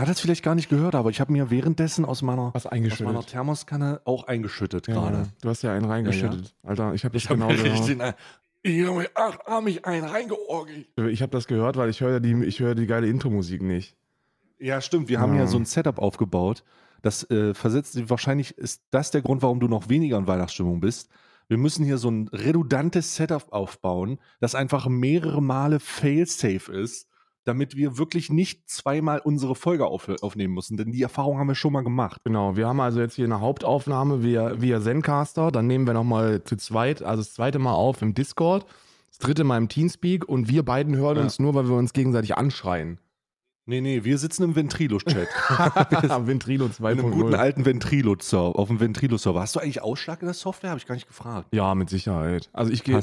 Man hat es vielleicht gar nicht gehört, aber ich habe mir währenddessen aus meiner, aus meiner Thermoskanne auch eingeschüttet Ja, gerade. Du hast ja einen reingeschüttet. Alter, ich habe das habe genau gehört. ich habe mir ach, hab mich einen reingeorgelt. Ich habe das gehört, weil ich höre ja die, ich höre die geile Intro-Musik nicht. Ja, stimmt. Wir haben Ja. ja so ein Setup aufgebaut. Das äh, versetzt wahrscheinlich ist das der Grund, warum du noch weniger in Weihnachtsstimmung bist. Wir müssen hier so ein redundantes Setup aufbauen, das einfach mehrere Male fail-safe ist, damit wir wirklich nicht zweimal unsere Folge auf, aufnehmen müssen. Denn die Erfahrung haben wir schon mal gemacht. Genau, wir haben also jetzt hier eine Hauptaufnahme via, via Zencaster. Dann nehmen wir nochmal zu zweit, also das zweite Mal auf im Discord, das dritte Mal im Teamspeak und wir beiden hören Ja. uns nur, weil wir uns gegenseitig anschreien. Nee, nee, wir sitzen im Ventrilo-Chat. Ventrilo in einem guten 2.0. alten Ventrilo-Server, auf dem Ventrilo-Server. Hast du eigentlich Ausschlag in der Software? Habe ich gar nicht gefragt. Ja, mit Sicherheit. Also ich gehe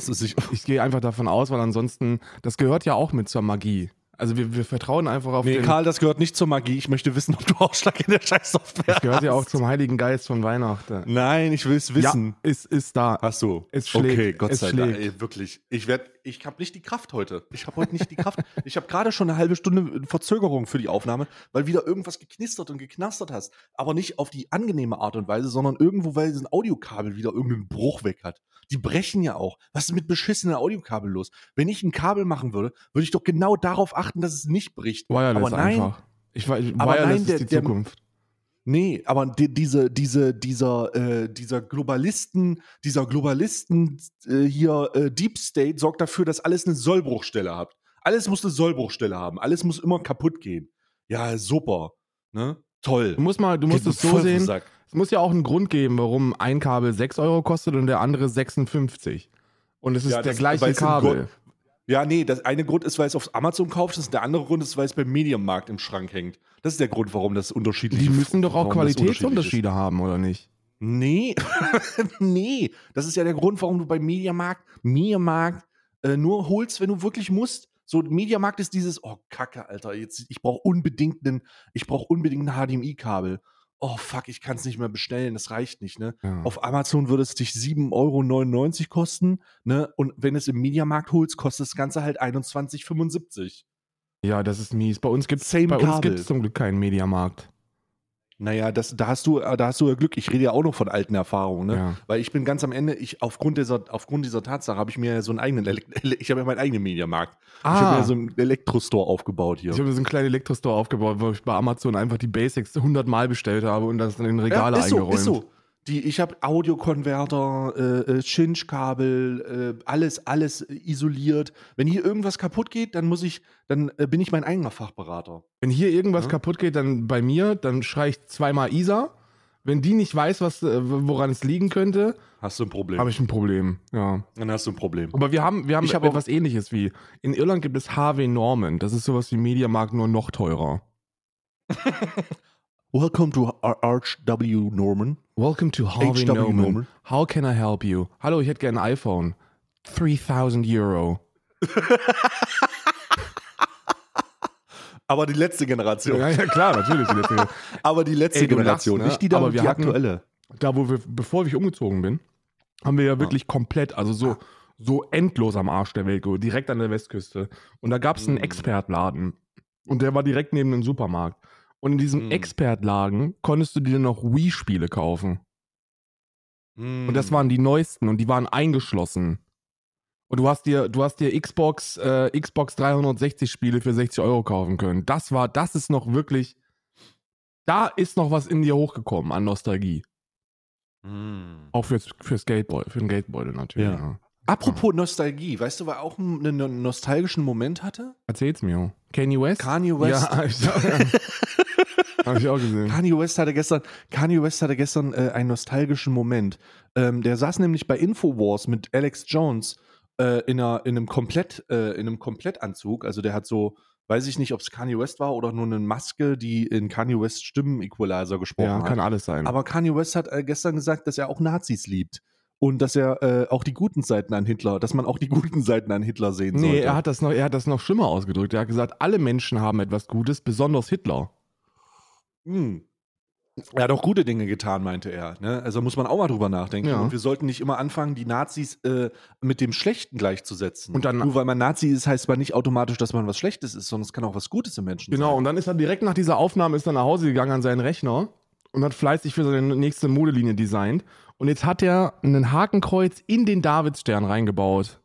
ich gehe einfach davon aus, weil ansonsten, das gehört ja auch mit zur Magie. Also wir, wir vertrauen einfach auf Nee, den. Karl, das gehört nicht zur Magie. Ich möchte wissen, ob du Ausschlag in der Scheiß-Software Das gehört ja auch hast. zum Heiligen Geist von Weihnachten. Nein, ich will es wissen. Ja, ist, ist da. Hast du? Es schlägt, Okay, Gott es sei Dank. Ey, wirklich. Ich werd, ich habe nicht die Kraft heute. Ich habe heute nicht die Kraft. Ich habe gerade schon eine halbe Stunde Verzögerung für die Aufnahme, weil wieder irgendwas geknistert und geknastert hast. Aber nicht auf die angenehme Art und Weise, sondern irgendwo, weil ein Audiokabel wieder irgendeinen Bruch weg hat. Die brechen ja auch. Was ist mit beschissenen Audiokabel los? Wenn ich ein Kabel machen würde, würde ich doch genau darauf achten, dass es nicht bricht. Wireless aber nein, einfach. Ich, weiß- Aber Wireless nein, ist der- die der- Zukunft. Nee, aber die, diese, diese, dieser, äh, dieser Globalisten, dieser Globalisten äh, hier, äh, Deep State sorgt dafür, dass alles eine Sollbruchstelle hat. Alles muss eine Sollbruchstelle haben. Alles muss immer kaputt gehen. Ja, super. Ne? Toll. Du musst mal, du musst es so sehen. Sack. Es muss ja auch einen Grund geben, warum ein Kabel 6 Euro kostet und der andere 56. Und es ist Ja, der das- gleiche Kabel. Ja, nee, das eine Grund ist, weil es auf Amazon kaufst, das der andere Grund ist, weil es beim Medienmarkt im Schrank hängt. Das ist der Grund, warum das unterschiedlich Die müssen doch auch ist. Qualitätsunterschiede haben, oder nicht? Nee, nee. Das ist ja der Grund, warum du beim Mediamarkt, Mediamarkt äh, nur holst, wenn du wirklich musst. So, Mediamarkt ist dieses, oh Kacke, Alter, jetzt, ich brauche unbedingt einen, ich brauche unbedingt ein HDMI-Kabel. Oh fuck, ich kann es nicht mehr bestellen, das reicht nicht, ne? Ja. Auf Amazon würde es dich 7,99 Euro kosten, ne? Und wenn du es im Mediamarkt holst, kostet das Ganze halt 21,75. ja, das ist mies. Bei uns gibt es zum Glück keinen Mediamarkt. Naja, das, da hast du, äh, da hast du ja Glück. Ich rede ja auch noch von alten Erfahrungen, ne? Ja. Weil ich bin ganz am Ende, ich, aufgrund dieser, aufgrund dieser Tatsache habe ich mir ja so einen eigenen, ich habe ja meinen eigenen Mediamarkt. Ich habe Ah, mir so einen Elektrostore aufgebaut hier. ich habe so einen kleinen Elektrostore aufgebaut, wo ich bei Amazon einfach die Basics 100 Mal bestellt habe und das dann in Regale ja, ist so, eingeräumt. ist so. Die, ich habe Audiokonverter, äh, äh, Cinch-Kabel, äh, alles, alles isoliert. Wenn hier irgendwas kaputt geht, dann muss ich, dann äh, bin ich mein eigener Fachberater. Wenn hier irgendwas Ja. kaputt geht, dann bei mir, dann schrei ich zweimal Isa. Wenn die nicht weiß, was, äh, woran es liegen könnte, Hast du ein Problem? habe ich ein Problem. Ja. dann hast du ein Problem. Aber wir haben, wir haben Ich hab etwas ähnliches wie. In Irland gibt es HW Norman. Das ist sowas wie Mediamarkt, nur noch teurer. Welcome to Ar- Arch W. Norman. Welcome to Harvey HW Norman. Norman. How can I help you? Hallo, ich hätte gerne ein iPhone. 3000 Euro. Aber die letzte Generation. Ja, ja klar, natürlich. die letzte- Aber die letzte Ey, Generation, lachst, ne? nicht die, da, Aber wir die hatten- aktuelle. da, wo wir, bevor ich umgezogen bin, haben wir ja wirklich komplett, also so, so endlos am Arsch der Welt, direkt an der Westküste. Und da gab es einen Mm. Expertladen. Und der war direkt neben dem Supermarkt. Und in diesem Mm. Expertladen konntest du dir noch Wii-Spiele kaufen. Und Und das waren die neuesten und die waren eingeschlossen. Und du hast dir, du hast dir Xbox, äh, Xbox 360 Spiele für 60 Euro kaufen können. Das war, das ist noch wirklich, da ist noch was in dir hochgekommen an Nostalgie. Auch fürs, fürs Geldbeutel, für den Geldbeutel natürlich. Ja. Ja. Apropos Nostalgie, weißt du, wer auch einen, einen nostalgischen Moment hatte? Erzähl's mir. Kanye West? Kanye West. Ja, ich, hab ich auch gesehen. Kanye West hatte gestern, Kanye West hatte gestern äh, einen nostalgischen Moment. Ähm, der saß nämlich bei Infowars mit Alex Jones äh, in, einer, in, einem Komplett, äh, in einem Komplettanzug. Also der hat so, weiß ich nicht, ob es Kanye West war oder nur eine Maske, die in Kanye West Stimmen-Equalizer gesprochen Ja, hat. kann alles sein. Aber Kanye West hat äh, gestern gesagt, dass er auch Nazis liebt. Und dass er äh, auch die guten Seiten an Hitler, dass man auch die guten Seiten an Hitler sehen nee, sollte. er hat, das noch, er hat das noch schlimmer ausgedrückt. Er hat gesagt, alle Menschen haben etwas Gutes, besonders Hitler. Hm. Er hat auch gute Dinge getan, meinte er. Ne? Also muss man auch mal drüber nachdenken. Ja. Und wir sollten nicht immer anfangen, die Nazis äh, mit dem Schlechten gleichzusetzen. Und dann- Nur weil man Nazi ist, heißt man nicht automatisch, dass man was Schlechtes ist, sondern es kann auch was Gutes im Menschen Genau, sein. und dann ist er direkt nach dieser Aufnahme ist er nach Hause gegangen an seinen Rechner und hat fleißig für seine nächste Modelinie designt. Und jetzt hat er ein Hakenkreuz in den Davidstern reingebaut.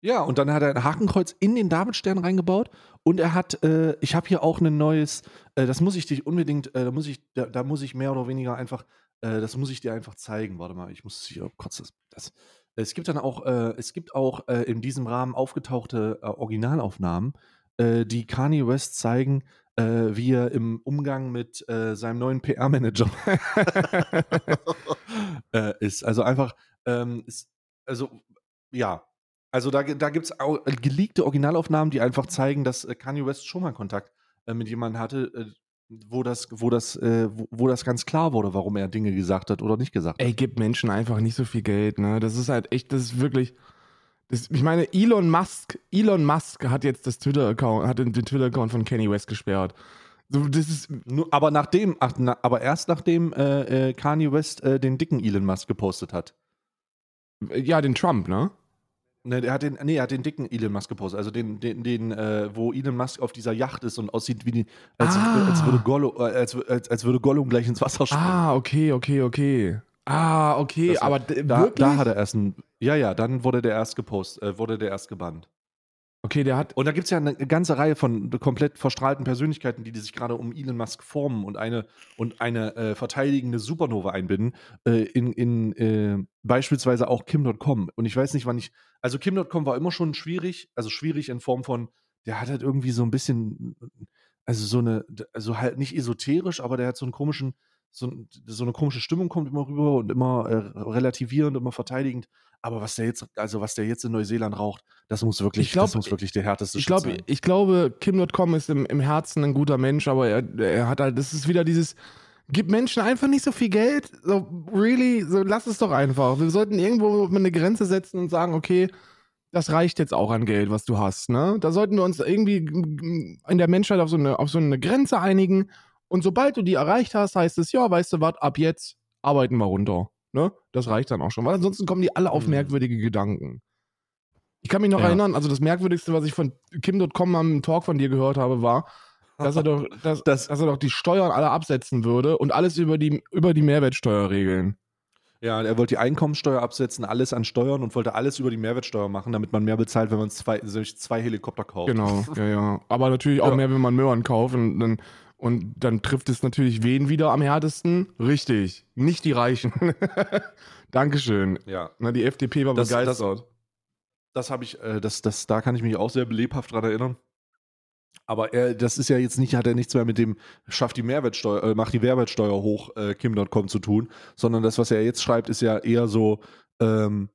Ja, und dann hat er ein Hakenkreuz in den Davidstern reingebaut und er hat, äh, ich habe hier auch ein neues, äh, das muss ich dich unbedingt, äh, da muss ich, da, da muss ich mehr oder weniger einfach, äh, das muss ich dir einfach zeigen. Warte mal, ich muss hier kurz das. das es gibt dann auch, äh, es gibt auch äh, in diesem Rahmen aufgetauchte Originalaufnahmen, die Kanye West zeigen, wie er im Umgang mit seinem neuen PR-Manager ist. Also einfach, ähm, ist, also ja, also da, da gibt es geleakte Originalaufnahmen, die einfach zeigen, dass äh, Kanye West schon mal Kontakt äh, mit jemandem hatte, äh, wo das, wo das, äh, wo, wo das ganz klar wurde, warum er Dinge gesagt hat oder nicht gesagt hat. Ey, gib Menschen einfach nicht so viel Geld, ne? Das ist halt echt, das ist wirklich. Das, ich meine, Elon Musk, Elon Musk hat jetzt das Twitter-Account, hat den, den Twitter-Account von Kanye West gesperrt. So, das ist. Nur, aber nachdem, ach, na, aber erst nachdem äh, äh, Kanye West äh, den dicken Elon Musk gepostet hat. Ja, den Trump, ne? Ne, der hat den, nee, er hat den dicken Elon Musk gepostet, also den, den, den äh, wo Elon Musk auf dieser Yacht ist und aussieht wie die, als, Ah. als, würde, Gollum, äh, als, als, als würde Gollum gleich ins Wasser springen. Ah, okay, okay, okay. Ah, okay, Das- aber Da, wirklich? da hat er erst ein, ja, ja, dann wurde der erst gepostet, äh, wurde der erst gebannt. Okay, der hat. Und da gibt es ja eine ganze Reihe von komplett verstrahlten Persönlichkeiten, die, die sich gerade um Elon Musk formen und eine, und eine äh, verteidigende Supernova einbinden, äh, in, in äh, beispielsweise auch Kim.com. Und ich weiß nicht, wann ich, also Kim.com war immer schon schwierig, also schwierig in Form von, der hat halt irgendwie so ein bisschen, also so eine, also halt nicht esoterisch, aber der hat so einen komischen, so, so eine komische Stimmung kommt immer rüber und immer äh, relativierend, immer verteidigend. Aber was der jetzt, also was der jetzt in Neuseeland raucht, das muss wirklich, Ich glaub- das muss wirklich der härteste Ich Shit glaube, sein. ich glaube, Kim.com ist im, im Herzen ein guter Mensch, aber er, er hat halt, das ist wieder dieses, gib Menschen einfach nicht so viel Geld. So, really, so lass es doch einfach. Wir sollten irgendwo eine Grenze setzen und sagen, okay, das reicht jetzt auch an Geld, was du hast. Ne? Da sollten wir uns irgendwie in der Menschheit auf so eine, auf so eine Grenze einigen. Und sobald du die erreicht hast, heißt es, ja, weißt du was, ab jetzt arbeiten wir runter. Ne? Das reicht dann auch schon, weil ansonsten kommen die alle auf Mhm. merkwürdige Gedanken. Ich kann mich noch Ja. erinnern, also das Merkwürdigste, was ich von Kim.com am Talk von dir gehört habe, war, dass er doch, dass, Das- dass er doch die Steuern alle absetzen würde und alles über die, über die Mehrwertsteuer regeln. Ja, er wollte die Einkommensteuer absetzen, alles an Steuern und wollte alles über die Mehrwertsteuer machen, damit man mehr bezahlt, wenn man zwei, zwei Helikopter kauft. Genau, ja, ja. Aber natürlich auch Ja. mehr, wenn man Möhren kauft und dann, und dann trifft es natürlich wen wieder am härtesten? Richtig, nicht die Reichen. Dankeschön. Ja, Na, die FDP war Das- begeistert. das habe ich, äh, das, das, da kann ich mich auch sehr lebhaft dran erinnern. Aber er, das ist ja jetzt nicht, hat er nichts mehr mit dem schafft die Mehrwertsteuer, äh, macht die Mehrwertsteuer hoch, äh, Kim.com zu tun, sondern das, was er jetzt schreibt, ist ja eher so, ähm,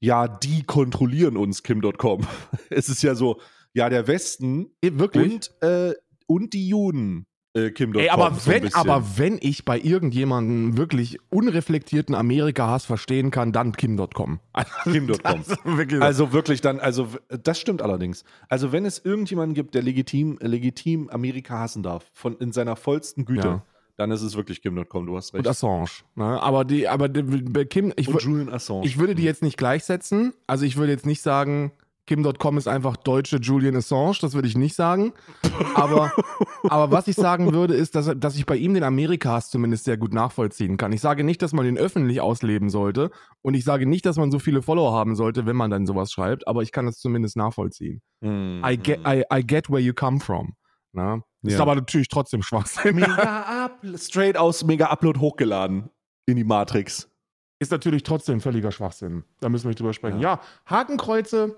ja, die kontrollieren uns, Kim.com. es ist ja so, ja, der Westen Wirklich? und, äh, und die Juden, äh, Kim.com. Ey, aber so wenn, aber wenn ich bei irgendjemandem wirklich unreflektierten Amerika-Hass verstehen kann, dann Kim.com. Kim.com. Wirklich- Also wirklich dann, also das stimmt allerdings. Also wenn es irgendjemanden gibt, der legitim, legitim Amerika hassen darf, von in seiner vollsten Güte, Ja. dann ist es wirklich Kim.com, du hast recht. und Assange. Ne? Aber die, aber die, Kim, ich, Und Julian Assange. ich würde die jetzt nicht gleichsetzen. Also ich würde jetzt nicht sagen, Kim.com ist einfach deutsche Julian Assange, das würde ich nicht sagen. Aber, aber was ich sagen würde, ist, dass, dass ich bei ihm den Amerika-Hass zumindest sehr gut nachvollziehen kann. Ich sage nicht, dass man den öffentlich ausleben sollte. Und ich sage nicht, dass man so viele Follower haben sollte, wenn man dann sowas schreibt. Aber ich kann es zumindest nachvollziehen. Hm, I get, I, I get where you come from. Na? Ist Ja. aber natürlich trotzdem Schwachsinn. Mega up, straight aus Mega Upload hochgeladen in die Matrix. Ist natürlich trotzdem völliger Schwachsinn. Da müssen wir nicht drüber sprechen. Ja, Hakenkreuze,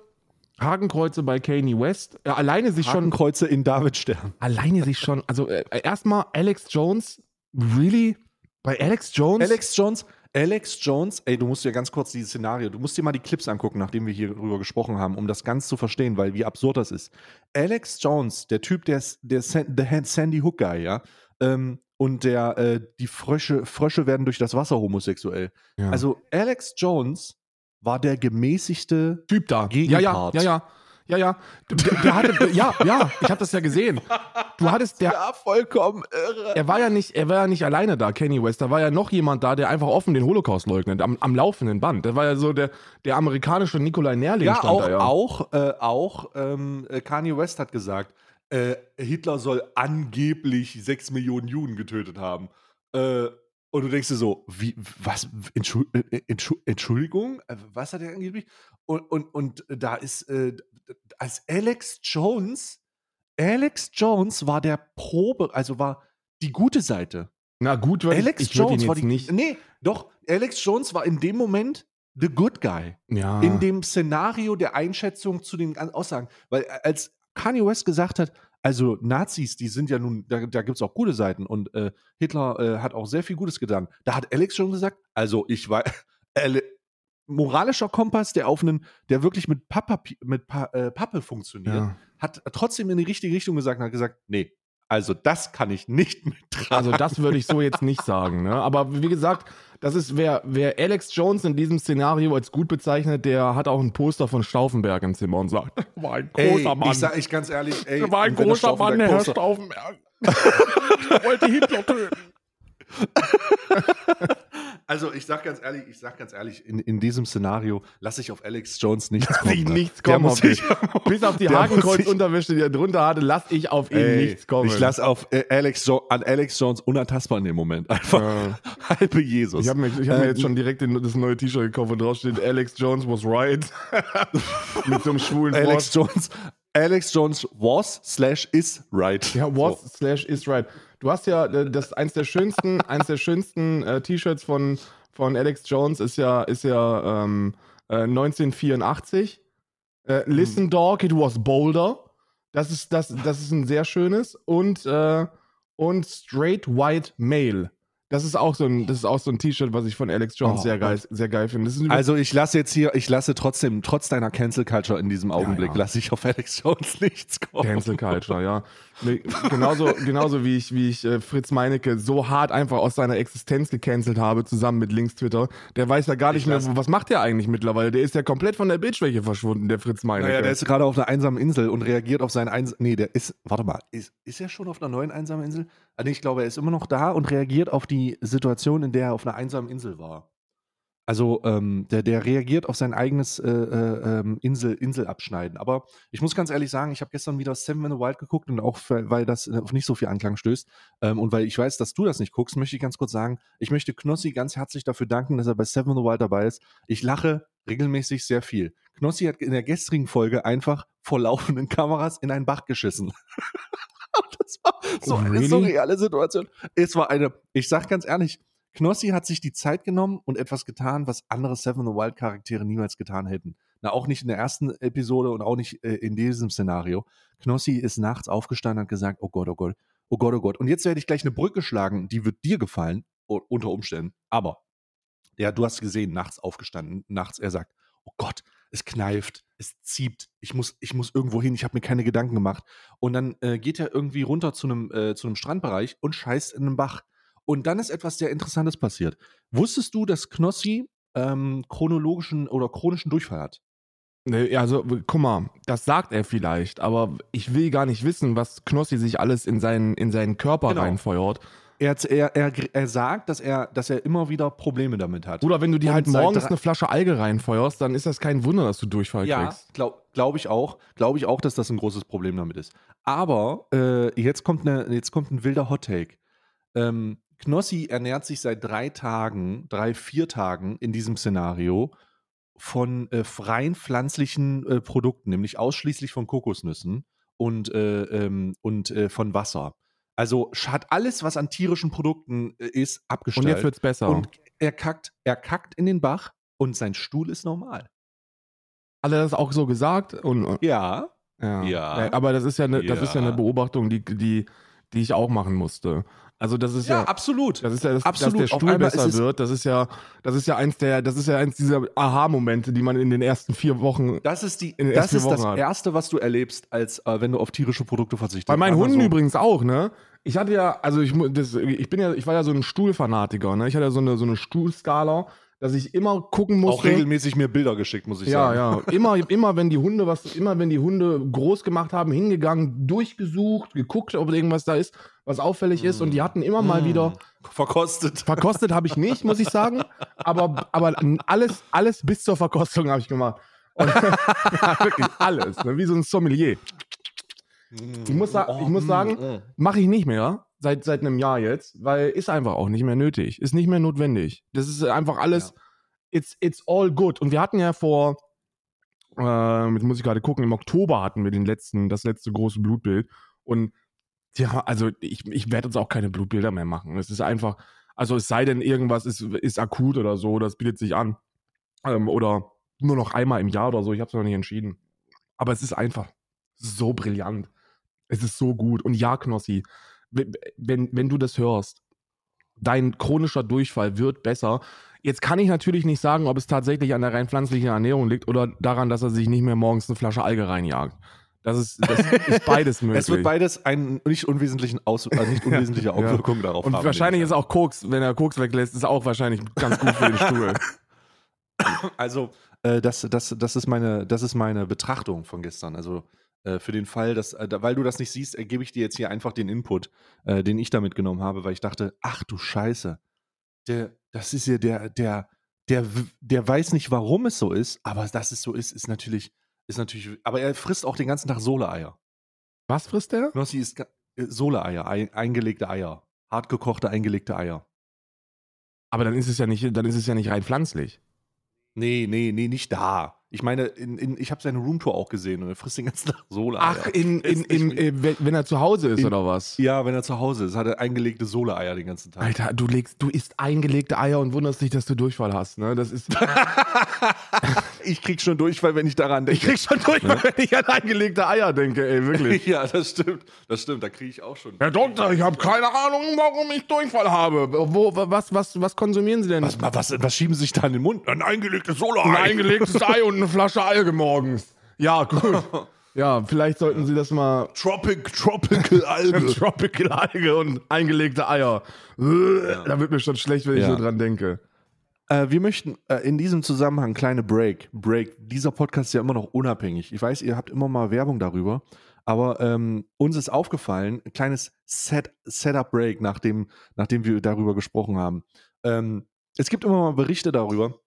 Hakenkreuze bei Kanye West. Ja, alleine sich schon, Hakenkreuze in Davidstern. alleine sich schon, also äh, erstmal Alex Jones, really? Bei Alex Jones? Alex Jones, Alex Jones, ey, du musst dir ganz kurz dieses Szenario, du musst dir mal die Clips angucken, nachdem wir hier drüber gesprochen haben, um das ganz zu verstehen, weil wie absurd das ist. Alex Jones, der Typ, der, der der Sandy Hook Guy, ja, ähm, und der, äh, die Frösche, Frösche werden durch das Wasser homosexuell. Ja. Also Alex Jones war der gemäßigte Typ da. Ja, ja, Gegenpart. ja, ja. Ja, ja. Der, der hatte, ja, ja, ich habe das ja gesehen. Du hattest, der, Ja, vollkommen irre. er war ja nicht, er war ja nicht alleine da, Kanye West. Da war ja noch jemand da, der einfach offen den Holocaust leugnet, am, am laufenden Band. Der war ja so der, der amerikanische Nikolai Nerling Ja, stand auch, da ja. auch, äh, auch ähm, äh, Kanye West hat gesagt, äh, Hitler soll angeblich sechs Millionen Juden getötet haben. Äh, und du denkst dir so, wie, was, Entschu äh, Entschu Entschuldigung, Äh, was hat er angeblich? Und, und, und da ist, äh, als Alex Jones, Alex Jones war der Probe, also war die gute Seite. Na gut, würd Alex ich, ich Jones war die, nicht. nee, doch, Alex Jones war in dem Moment the good guy Ja. in dem Szenario der Einschätzung zu den Aussagen. Weil äh, als Kanye West gesagt hat, also Nazis, die sind ja nun, da, da gibt es auch gute Seiten und äh, Hitler äh, hat auch sehr viel Gutes getan. Da hat Alex schon gesagt, also ich war Ale moralischer Kompass, der auf einen, der wirklich mit, Papapi mit pa äh, Pappe funktioniert, ja. hat trotzdem in die richtige Richtung gesagt und hat gesagt, nee, also das kann ich nicht mittragen. Also das würde ich so jetzt nicht sagen. Ne? Aber wie gesagt, das ist, wer, wer Alex Jones in diesem Szenario als gut bezeichnet, der hat auch ein Poster von Stauffenberg im Zimmer und sagt, war ein ey, großer Mann. ich sag ich ganz ehrlich, ey, war ein großer Mann, Herr Stauffenberg. Ich wollte Hitler töten. Also ich sag ganz ehrlich, ich sag ganz ehrlich, in, in diesem Szenario lasse ich auf Alex Jones nichts Lass ich kommen. nichts kommen auf sich- Bis auf die Hakenkreuz-Unterwäsche, die er drunter hatte, lass ich auf ihn Ey, nichts kommen. Ich lasse auf äh, Alex jo an Alex Jones unantastbar in dem Moment. Einfach Ja. halbe Jesus. Ich habe mir, ich hab mir Äh, jetzt schon direkt den, das neue T-Shirt gekauft, wo drauf steht, Alex Jones was right. Mit so einem schwulen Alex Wort. Jones. Alex Jones was slash is right. Ja, was So. slash is right. Du hast ja äh, das eins der schönsten, eins der schönsten äh, T-Shirts von, von Alex Jones ist ja, ist ja ähm, äh, 1984. Äh, Listen Dog, it was bolder. Das ist, das, das ist ein sehr schönes. Und, äh, und Straight White Male. Das ist auch so ein, das ist auch so ein T-Shirt, was ich von Alex Jones Oh, sehr geil, sehr geil finde. Also ich lasse jetzt hier, ich lasse trotzdem, trotz deiner Cancel Culture in diesem Augenblick, ja. lasse ich auf Alex Jones nichts kommen. Cancel Culture, ja. Nee, genauso, genauso wie ich, wie ich äh, Fritz Meinecke so hart einfach aus seiner Existenz gecancelt habe, zusammen mit Links Twitter. Der weiß ja gar nicht Ich mehr, lass- was macht der eigentlich mittlerweile? Der ist ja komplett von der Bildschwäche verschwunden, der Fritz Meinecke. Naja, der ist gerade auf einer einsamen Insel und reagiert auf seinen Eins. Nee, der ist. Warte mal, ist, ist er schon auf einer neuen einsamen Insel? Nee, ich glaube, er ist immer noch da und reagiert auf die Situation, in der er auf einer einsamen Insel war. Also, ähm, der, der reagiert auf sein eigenes äh, äh, ähm, Insel, Inselabschneiden. Aber ich muss ganz ehrlich sagen, ich habe gestern wieder Seven in the Wild geguckt und auch, für, weil das auf nicht so viel Anklang stößt ähm, und weil ich weiß, dass du das nicht guckst, möchte ich ganz kurz sagen, ich möchte Knossi ganz herzlich dafür danken, dass er bei Seven in the Wild dabei ist. Ich lache regelmäßig sehr viel. Knossi hat in der gestrigen Folge einfach vor laufenden Kameras in einen Bach geschissen. das war so Oh, eine really? surreale Situation. Es war eine, ich sag ganz ehrlich, Knossi hat sich die Zeit genommen und etwas getan, was andere Seven the Wild Charaktere niemals getan hätten. Na, auch nicht in der ersten Episode und auch nicht äh, in diesem Szenario. Knossi ist nachts aufgestanden und hat gesagt, oh Gott, oh Gott, oh Gott, oh Gott. Und jetzt werde ich gleich eine Brücke schlagen, die wird dir gefallen, unter Umständen. Aber, ja, du hast gesehen, nachts aufgestanden, nachts, er sagt, oh Gott, es kneift, es zieht, ich muss, ich muss irgendwo hin, ich habe mir keine Gedanken gemacht. Und dann äh, geht er irgendwie runter zu einem, äh, zu einem Strandbereich und scheißt in einen Bach. Und dann ist etwas sehr Interessantes passiert. Wusstest du, dass Knossi ähm, chronologischen oder chronischen Durchfall hat? Nee, Also, guck mal, das sagt er vielleicht, aber ich will gar nicht wissen, was Knossi sich alles in seinen, in seinen Körper Genau. reinfeuert. Er, er, er, er sagt, dass er, dass er immer wieder Probleme damit hat. Oder wenn du dir Und halt morgens eine Flasche Alge reinfeuerst, dann ist das kein Wunder, dass du Durchfall Ja, kriegst. glaube glaub ich auch. Glaube ich auch, dass das ein großes Problem damit ist. Aber äh, jetzt, kommt eine, jetzt kommt ein wilder Hottake. Ähm, Knossi ernährt sich seit drei Tagen, drei, vier Tagen in diesem Szenario von äh, freien pflanzlichen äh, Produkten, nämlich ausschließlich von Kokosnüssen und, äh, ähm, und äh, von Wasser. Also hat alles, was an tierischen Produkten äh, ist, Und abgestellt. jetzt wird's besser. Und er kackt, er kackt in den Bach und sein Stuhl ist normal. Hat er das auch so gesagt? Und, Ja. ja. Ja. Aber das ist ja eine, das ist ja Ja. eine Beobachtung, die, die, die ich auch machen musste. Also das ist ja, absolut. das ist ja, das, absolut. dass der Stuhl besser ist es- wird. Das ist ja, das ist ja eins der, das ist ja eins dieser Aha-Momente, die man in den ersten vier Wochen. Das ist, die, das, ist Wochen das hat. Erste, was du erlebst, als äh, wenn du auf tierische Produkte verzichtest. Bei meinen Hunden so. übrigens auch, ne? Ich hatte ja, also ich, das, ich bin ja, ich war ja so ein Stuhlfanatiker, ne? Ich hatte ja so eine, so eine Stuhlskala. dass ich immer gucken Auch musste. regelmäßig mir Bilder geschickt, muss ich ja, sagen. ja. Immer, immer, wenn die Hunde was, immer wenn die Hunde groß gemacht haben, hingegangen, durchgesucht, geguckt, ob irgendwas da ist, was auffällig ist. Und die hatten immer mal Mm. wieder Verkostet. Verkostet habe ich nicht, muss ich sagen. Aber, aber alles, alles bis zur Verkostung habe ich gemacht. Ja, wirklich alles. Ne? Wie so ein Sommelier. Ich muss sa- ich muss sagen- mm. Mache ich nicht mehr. Seit, seit einem Jahr jetzt, weil ist einfach auch nicht mehr nötig. Ist nicht mehr notwendig. Das ist einfach alles. It's, it's all good. Und wir hatten ja vor, äh, jetzt muss ich gerade gucken, im Oktober hatten wir den letzten, das letzte große Blutbild. Und ja, also ich, ich werde uns auch keine Blutbilder mehr machen. Es ist einfach, also es sei denn, irgendwas ist, ist akut oder so, das bietet sich an. Ähm, oder nur noch einmal im Jahr oder so, ich habe es noch nicht entschieden. Aber es ist einfach so brillant. Es ist so gut. Und ja, Knossi, wenn, wenn du das hörst, dein chronischer Durchfall wird besser. Jetzt kann ich natürlich nicht sagen, ob es tatsächlich an der rein pflanzlichen Ernährung liegt oder daran, dass er sich nicht mehr morgens eine Flasche Alge reinjagt. Das ist, das ist beides möglich. Es wird beides einen nicht unwesentlichen Aus äh, nicht unwesentliche Auswirkungen darauf Und haben. wahrscheinlich denke ist auch Koks, wenn er Koks weglässt, ist auch wahrscheinlich ganz gut für den Stuhl. Also, äh, das, das, das, ist meine, das ist meine Betrachtung von gestern. Also, für den Fall, dass, äh, weil du das nicht siehst, äh, gebe ich dir jetzt hier einfach den Input, äh, den ich da mitgenommen habe, weil ich dachte, ach du Scheiße, der, das ist ja der, der, der, der weiß nicht, warum es so ist, aber dass es so ist, ist natürlich, ist natürlich, aber er frisst auch den ganzen Tag Soleeier. Was frisst der? Knossi ist äh, Soleeier, ein, eingelegte Eier. Hartgekochte eingelegte Eier. Aber dann ist es ja nicht, dann ist es ja nicht rein pflanzlich. Nee, nee, nee, nicht da. Ich meine, in, in, ich habe seine Roomtour auch gesehen und er frisst den ganzen Tag Soleeier. Ach, in, in, in, äh, wenn er zu Hause ist oder was? ja, wenn er zu Hause ist, hat er eingelegte Soleeier den ganzen Tag. Alter, du legst, du isst eingelegte Eier und wunderst dich, dass du Durchfall hast, ne? Das ist. ich krieg schon Durchfall, wenn ich daran denke. Ich krieg schon Durchfall, wenn ich an eingelegte Eier denke, ey, wirklich. ja, das stimmt. Das stimmt, da kriege ich auch schon. Herr Doktor, ich habe keine Ahnung, warum ich Durchfall habe. Wo, was, was, was konsumieren Sie denn? Was, was, was schieben Sie sich da in den Mund? Ein eingelegtes Ein Soleei. eingelegtes Ei und eine Flasche Alge morgens. Ja, gut. Ja, vielleicht sollten Sie das mal. Tropic, Tropical Alge. Tropical Alge und eingelegte Eier. Da wird mir schon schlecht, wenn ich Ja. so dran denke. Äh, wir möchten äh, in diesem Zusammenhang kleine Break. Break. Dieser Podcast ist ja immer noch unabhängig. Ich weiß, ihr habt immer mal Werbung darüber, aber ähm, uns ist aufgefallen, ein kleines Set, Setup Break, nachdem, nachdem wir darüber gesprochen haben. Ähm, es gibt immer mal Berichte darüber,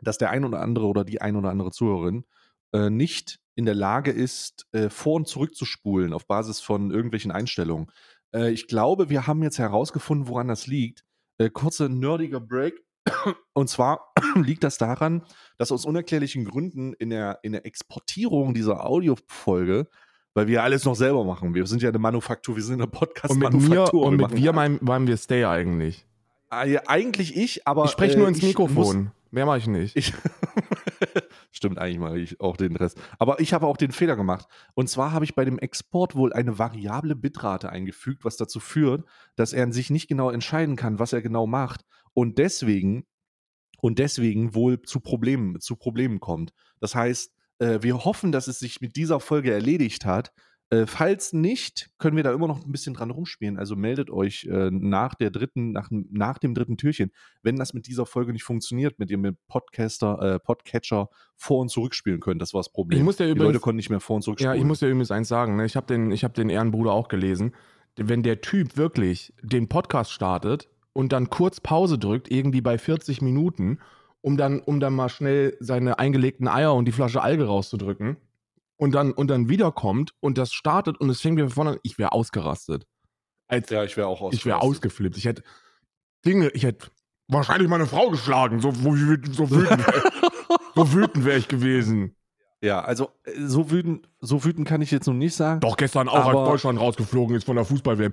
dass der ein oder andere oder die ein oder andere Zuhörerin äh, nicht in der Lage ist, äh, vor und zurück zu spulen auf Basis von irgendwelchen Einstellungen. Äh, ich glaube, wir haben jetzt herausgefunden, woran das liegt. Äh, kurzer nerdiger Break. Und zwar liegt das daran, dass aus unerklärlichen Gründen in der, in der Exportierung dieser Audiofolge, weil wir alles noch selber machen, wir sind ja eine Manufaktur, wir sind eine Und mit mir Podcast-Manufaktur. und wir mit wir meinen, meinen wir Stay eigentlich. Ah, eigentlich ich, aber. Ich spreche äh, nur ins ich Mikrofon. Muss, Mehr mache ich nicht. ich Stimmt, eigentlich mache ich auch den Rest. Aber ich habe auch den Fehler gemacht. Und zwar habe ich bei dem Export wohl eine variable Bitrate eingefügt, was dazu führt, dass er sich nicht genau entscheiden kann, was er genau macht. Und deswegen, und deswegen wohl zu Problemen, zu Problemen kommt. Das heißt, äh, wir hoffen, dass es sich mit dieser Folge erledigt hat. Äh, falls nicht, können wir da immer noch ein bisschen dran rumspielen. Also meldet euch äh, nach der dritten, nach, nach dem dritten Türchen, wenn das mit dieser Folge nicht funktioniert, mit dem ihr mit Podcaster, äh, Podcatcher vor und zurückspielen könnt. Das war das Problem. Ich muss ja Die übrigens- Leute konnten nicht mehr vor und zurück Ja, ich muss dir übrigens eins sagen. Ne? Ich habe den, ich hab den Ehrenbruder auch gelesen. Wenn der Typ wirklich den Podcast startet und dann kurz Pause drückt, irgendwie bei 40 Minuten, um dann, um dann mal schnell seine eingelegten Eier und die Flasche Alge rauszudrücken und dann, und dann wiederkommt und das startet und es fängt wieder von vorne an, ich wäre ausgerastet. Als, ja, ich wäre auch ich wäre ausgerastet. ausgeflippt. Ich hätte Dinge, ich hätte wahrscheinlich meine Frau geschlagen. So, so wütend, so wütend wäre ich gewesen. Ja, also äh, so wütend, so wütend kann ich jetzt noch nicht sagen. Doch gestern auch, als Deutschland rausgeflogen ist von der Fußball-WM.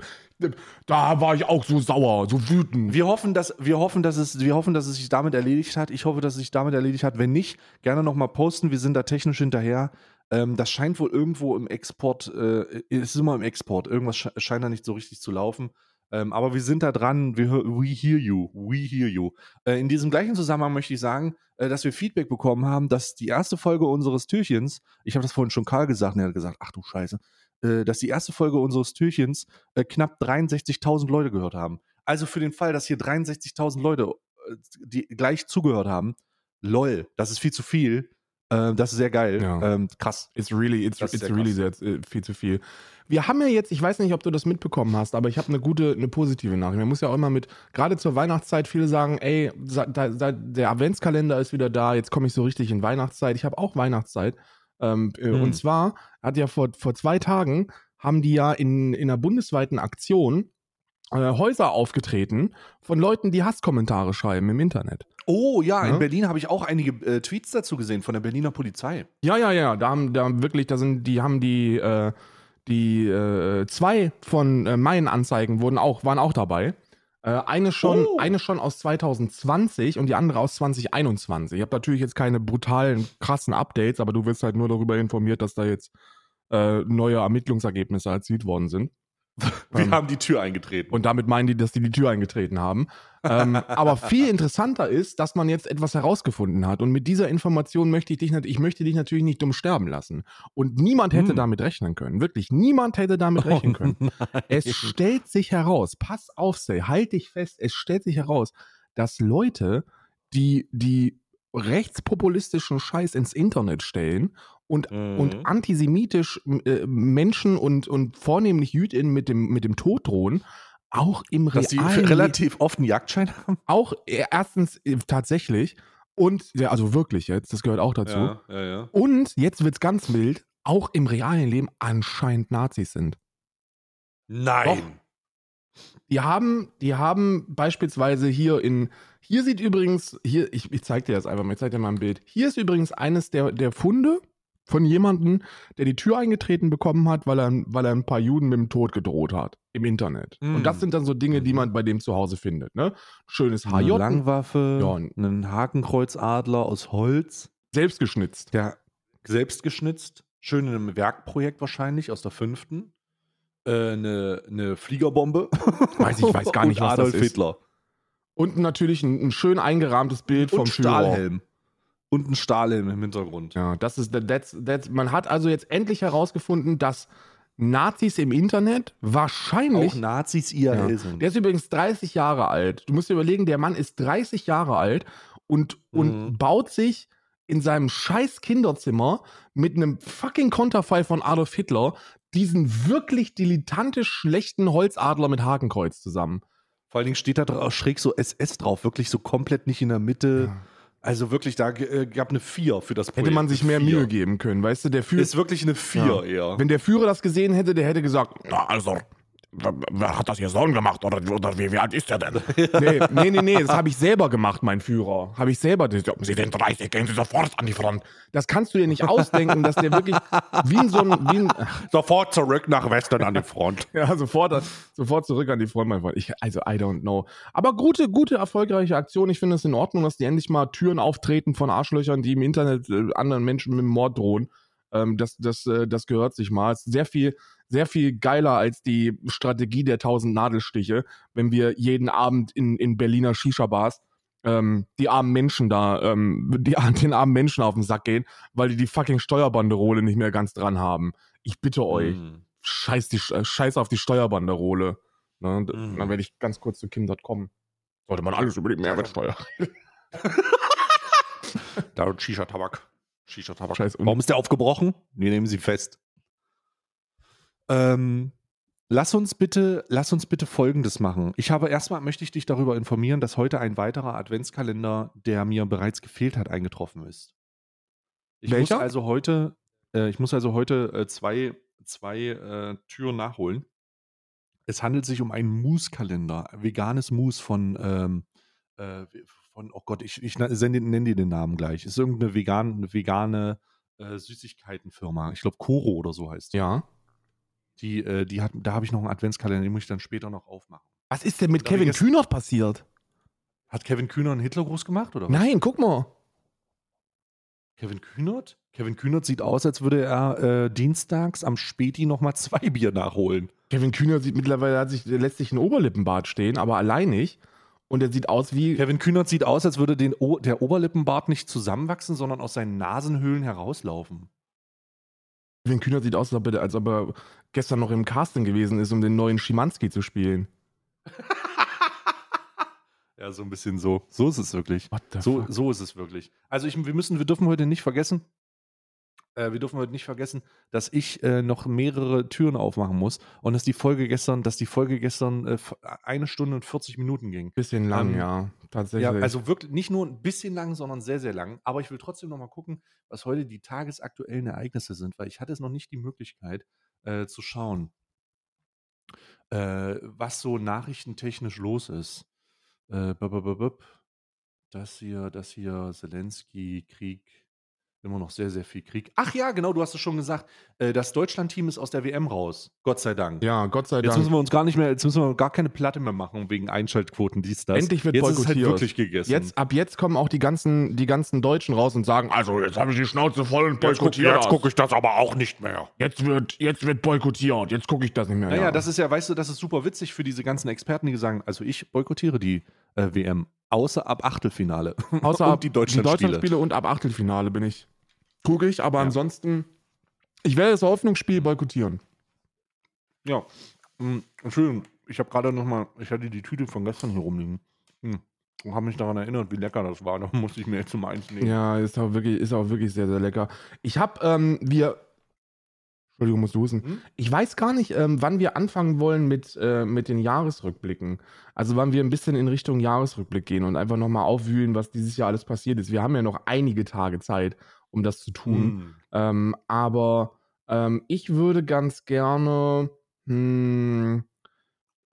Da war ich auch so sauer, so wütend. Wir hoffen, dass, wir, hoffen, dass es, wir hoffen, dass es sich damit erledigt hat. Ich hoffe, dass es sich damit erledigt hat. Wenn nicht, gerne nochmal posten. Wir sind da technisch hinterher. Ähm, das scheint wohl irgendwo im Export, äh, es ist immer im Export. Irgendwas sche scheint da nicht so richtig zu laufen. Ähm, aber wir sind da dran. Wir, hö- we hear you. We hear you. Äh, in diesem gleichen Zusammenhang möchte ich sagen, äh, dass wir Feedback bekommen haben, dass die erste Folge unseres Türchens, ich habe das vorhin schon Karl gesagt, und er hat gesagt, ach du Scheiße, äh, dass die erste Folge unseres Türchens äh, knapp 63.000 Leute gehört haben. Also für den Fall, dass hier 63.000 Leute äh, die gleich zugehört haben, lol, das ist viel zu viel. Äh, das ist sehr geil. Ja. Ähm, krass. It's really, it's, it's sehr really sehr, äh, viel zu viel. Wir haben ja jetzt, ich weiß nicht, ob du das mitbekommen hast, aber ich habe eine gute, eine positive Nachricht. Man muss ja auch immer mit, gerade zur Weihnachtszeit, viele sagen, ey, der Adventskalender ist wieder da, jetzt komme ich so richtig in Weihnachtszeit. Ich habe auch Weihnachtszeit. Ähm, äh, Hm. Und zwar hat ja vor, vor zwei Tagen, haben die ja in, in einer bundesweiten Aktion äh, Häuser aufgetreten von Leuten, die Hasskommentare schreiben im Internet. Oh ja, Ja. in Berlin habe ich auch einige äh, Tweets dazu gesehen von der Berliner Polizei. Ja, ja, ja, da haben, da haben wirklich, da sind, die haben die, äh, die äh, zwei von äh, meinen Anzeigen wurden auch, waren auch dabei. Äh, eine schon, Oh. eine schon aus 2020 und die andere aus 2021. Ich habe natürlich jetzt keine brutalen, krassen Updates, aber du wirst halt nur darüber informiert, dass da jetzt äh, neue Ermittlungsergebnisse erzielt worden sind. Wir Ähm, haben die Tür eingetreten. und damit meinen die, dass die die Tür eingetreten haben. ähm, aber viel interessanter ist, dass man jetzt etwas herausgefunden hat. Und mit dieser Information möchte ich dich, ich möchte dich natürlich nicht dumm sterben lassen. Und niemand hätte Hm. damit rechnen können. Wirklich, niemand hätte damit rechnen können. Es stellt sich heraus, pass auf, Say, halt dich fest, es stellt sich heraus, dass Leute, die, die rechtspopulistischen Scheiß ins Internet stellen und, Mhm. und antisemitisch äh, Menschen und, und vornehmlich JüdInnen mit dem, mit dem Tod drohen, auch im dass die realen relativ oft einen Jagdschein haben. auch äh, erstens äh, tatsächlich und ja, also wirklich jetzt, das gehört auch dazu. Ja, ja, ja. Und jetzt wird's ganz mild, auch im realen Leben anscheinend Nazis sind. Nein. Die haben, die haben beispielsweise hier in, hier sieht übrigens, hier, ich, ich zeig dir das einfach mal, ich zeig dir mal ein Bild. Hier ist übrigens eines der, der Funde von jemandem, der die Tür eingetreten bekommen hat, weil er, weil er ein paar Juden mit dem Tod gedroht hat im Internet. Mm. Und das sind dann so Dinge, die man bei dem zu Hause findet. Ne? Schönes Eine HJ, Langwaffe, Ja, und- einen Hakenkreuzadler aus Holz, selbst geschnitzt. der selbst geschnitzt, schön in einem Werkprojekt wahrscheinlich aus der fünften. Äh, eine, eine Fliegerbombe. Weiß ich, weiß gar nicht, Und was das Adolf ist. Hitler. Und natürlich ein, ein schön eingerahmtes Bild vom Und Führer. Und ein Stahlhelm im Hintergrund. Ja, das ist, that's, that's, man hat also jetzt endlich herausgefunden, dass Nazis im Internet wahrscheinlich. Auch Nazis IRL Ja. sind. Der ist übrigens 30 Jahre alt. Du musst dir überlegen, der Mann ist 30 Jahre alt und, und Mhm. baut sich in seinem scheiß Kinderzimmer mit einem fucking Konterfei von Adolf Hitler diesen wirklich dilettantisch schlechten Holzadler mit Hakenkreuz zusammen. Vor allen Dingen steht da schräg so SS drauf, wirklich so komplett nicht in der Mitte. Ja. Also wirklich, da äh, gab eine 4 für das Projekt. Hätte man sich mehr Vier. Mühe geben können, weißt du? Der Führer, Ist wirklich eine 4 eher. wenn der Führer das gesehen hätte, der hätte gesagt, na also, hat das ihr Sohn gemacht oder, oder wie, wie alt ist der denn? nee, nee, nee, nee, das habe ich selber gemacht, mein Führer. Habe ich selber. Sie sind 30, gehen Sie sofort an die Front. Das kannst du dir nicht ausdenken, dass der wirklich wie ein so ein, wie ein, Sofort zurück nach Westen an die Front. ja, sofort, sofort zurück an die Front, mein Freund. Ich, also, I don't know. Aber gute, gute, erfolgreiche Aktion. Ich finde es in Ordnung, dass die endlich mal Türen auftreten von Arschlöchern, die im Internet äh, anderen Menschen mit dem Mord drohen. Ähm, das, das, äh, das gehört sich mal. Es ist sehr viel, sehr viel geiler als die Strategie der tausend Nadelstiche, wenn wir jeden Abend in, in Berliner Shisha-Bars ähm, die armen Menschen da, ähm, die, den armen Menschen auf den Sack gehen, weil die die fucking Steuerbanderole nicht mehr ganz dran haben. Ich bitte euch Mhm. scheiß, die, äh, scheiß auf die Steuerbanderole. Ne? Mhm. Dann werde ich ganz kurz zu Kim.com. Sollte man alles über die Mehrwertsteuer. Da und Shisha-Tabak. Shisha-Tabak. Warum ist der aufgebrochen? Wir nehmen sie fest. Ähm, lass uns bitte, lass uns bitte Folgendes machen. Ich habe erstmal möchte ich dich darüber informieren, dass heute ein weiterer Adventskalender, der mir bereits gefehlt hat, eingetroffen ist. Ich Welcher? muss also heute, äh, ich muss also heute äh, zwei, zwei äh, Türen nachholen. Es handelt sich um einen Mousse-Kalender, veganes Mousse von, ähm, äh, von, oh Gott, ich, ich nenne nenn dir den Namen gleich. Ist irgendeine vegan, vegane äh, Süßigkeitenfirma. Ich glaube, Koro oder so heißt die. Ja. Die, äh, die hat, da habe ich noch einen Adventskalender, den muss ich dann später noch aufmachen. Was ist denn mit hab Kevin Kühnert passiert? Hat Kevin Kühner einen Hitlergruß gemacht oder was? Nein, guck mal. Kevin Kühnert? Kevin Kühnert sieht aus, als würde er äh, dienstags am Späti nochmal zwei Bier nachholen. Kevin Kühnert sieht mittlerweile, hat sich, sich ein Oberlippenbart stehen, aber allein nicht. Und er sieht aus wie. Kevin Kühnert sieht aus, als würde den o der Oberlippenbart nicht zusammenwachsen, sondern aus seinen Nasenhöhlen herauslaufen. Kevin Kühnert sieht aus, als ob, er, als ob er gestern noch im Casting gewesen ist, um den neuen Schimanski zu spielen. Ja, so ein bisschen so. So ist es wirklich. So, fuck? so ist es wirklich. Also ich, wir müssen, wir dürfen heute nicht vergessen, äh, wir dürfen heute nicht vergessen, dass ich äh, noch mehrere Türen aufmachen muss und dass die Folge gestern, dass die Folge gestern äh, eine Stunde und 40 Minuten ging. Bisschen lang, Ähm, ja. Tatsächlich. Ja, also wirklich nicht nur ein bisschen lang, sondern sehr, sehr lang. Aber ich will trotzdem noch mal gucken, was heute die tagesaktuellen Ereignisse sind, weil ich hatte es noch nicht die Möglichkeit äh, zu schauen, äh, was so nachrichtentechnisch los ist. Äh, bup, bup, bup. das hier, das hier, Zelensky, Krieg, immer noch sehr, sehr viel Krieg. Ach ja, genau, du hast es schon gesagt. Äh, das Deutschland-Team ist aus der WM raus. Gott sei Dank. ja, Gott sei Jetzt Dank. müssen wir uns gar nicht mehr, jetzt müssen wir gar keine Platte mehr machen wegen Einschaltquoten, dies, das. Endlich wird jetzt ist es halt boykottiert. wirklich gegessen. Jetzt, ab jetzt kommen auch die ganzen, die ganzen Deutschen raus und sagen, also jetzt habe ich die Schnauze voll und Jetzt boykottiere jetzt das. guck ich das aber auch nicht mehr. Jetzt wird, jetzt wird boykottiert, jetzt gucke ich das nicht mehr. Naja, ja. das ist ja, weißt du, das ist super witzig für diese ganzen Experten, die sagen, also ich boykottiere die äh, WM, außer ab Achtelfinale. Außer ab- die Deutschlandspiele. Deutschlandspiele und ab Achtelfinale bin ich. Gucke ich, aber Ja. ansonsten, ich werde das Eröffnungsspiel boykottieren. ja. Hm, Entschuldigung, ich habe gerade noch mal, ich hatte die Tüte von gestern hier rumliegen. Hm. Und habe mich daran erinnert, wie lecker das war. Da musste ich mir jetzt mal eins nehmen. Ja, ist auch wirklich, ist auch wirklich sehr, sehr lecker. Ich habe, ähm, wir, Entschuldigung, musst du husten. Hm? Ich weiß gar nicht, ähm, wann wir anfangen wollen mit, äh, mit den Jahresrückblicken. Also wann wir ein bisschen in Richtung Jahresrückblick gehen und einfach nochmal aufwühlen, was dieses Jahr alles passiert ist. Wir haben ja noch einige Tage Zeit, um das zu tun. Hm. Ähm, aber ähm, ich würde ganz gerne. Hm,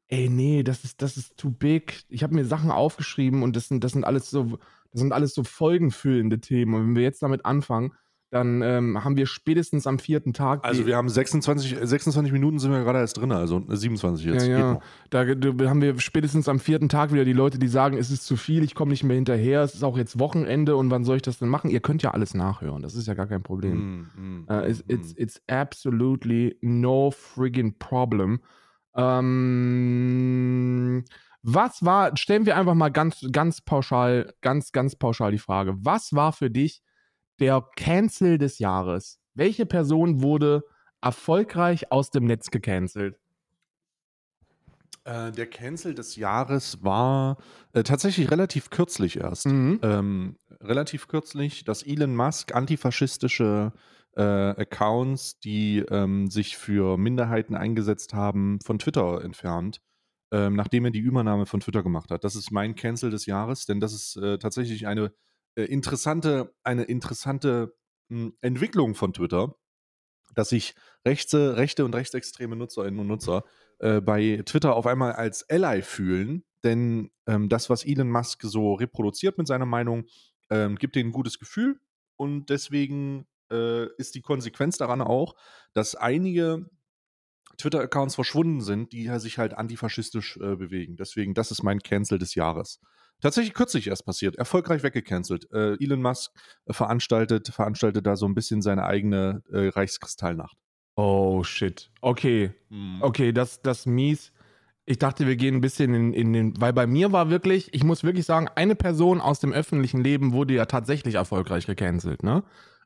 ey, nee, das ist, das ist too big. Ich habe mir Sachen aufgeschrieben und das sind, das sind alles so, das sind alles so folgenfüllende Themen. Und wenn wir jetzt damit anfangen, dann ähm, haben wir spätestens am vierten Tag. Also wir haben 26, äh, 26 Minuten sind wir gerade erst drin, also äh, 27 jetzt. Ja, ja. Da, da haben wir spätestens am vierten Tag wieder die Leute, die sagen, es ist zu viel, ich komme nicht mehr hinterher, es ist auch jetzt Wochenende und wann soll ich das denn machen? Ihr könnt ja alles nachhören, das ist ja gar kein Problem. Hm, hm, Uh, it's, hm, it's, hm. it's absolutely no friggin' problem. Ähm, was war, stellen wir einfach mal ganz, ganz pauschal, ganz, ganz pauschal die Frage. Was war für dich der Cancel des Jahres? Welche Person wurde erfolgreich aus dem Netz gecancelt? Äh, der Cancel des Jahres war äh, tatsächlich relativ kürzlich erst. Mhm. ähm, relativ kürzlich, dass Elon Musk antifaschistische äh, Accounts, die ähm, sich für Minderheiten eingesetzt haben, von Twitter entfernt, ähm, nachdem er die Übernahme von Twitter gemacht hat. Das ist mein Cancel des Jahres, denn das ist äh, tatsächlich eine äh, interessante, eine interessante mh, Entwicklung von Twitter, dass sich rechte, rechte und rechtsextreme Nutzerinnen und Nutzer äh, bei Twitter auf einmal als Ally fühlen, denn ähm, das, was Elon Musk so reproduziert mit seiner Meinung, ähm, gibt denen ein gutes Gefühl und deswegen äh, ist die Konsequenz daran auch, dass einige Twitter-Accounts verschwunden sind, die sich halt antifaschistisch äh, bewegen. Deswegen, das ist mein Cancel des Jahres. Tatsächlich kürzlich erst passiert, erfolgreich weggecancelt. Äh, Elon Musk veranstaltet, veranstaltet da so ein bisschen seine eigene äh, Reichskristallnacht. Oh shit. Okay, Okay, das, das mies. Ich dachte, wir gehen ein bisschen in, in den, weil bei mir war wirklich, ich muss wirklich sagen, eine Person aus dem öffentlichen Leben wurde ja tatsächlich erfolgreich gecancelt, ne?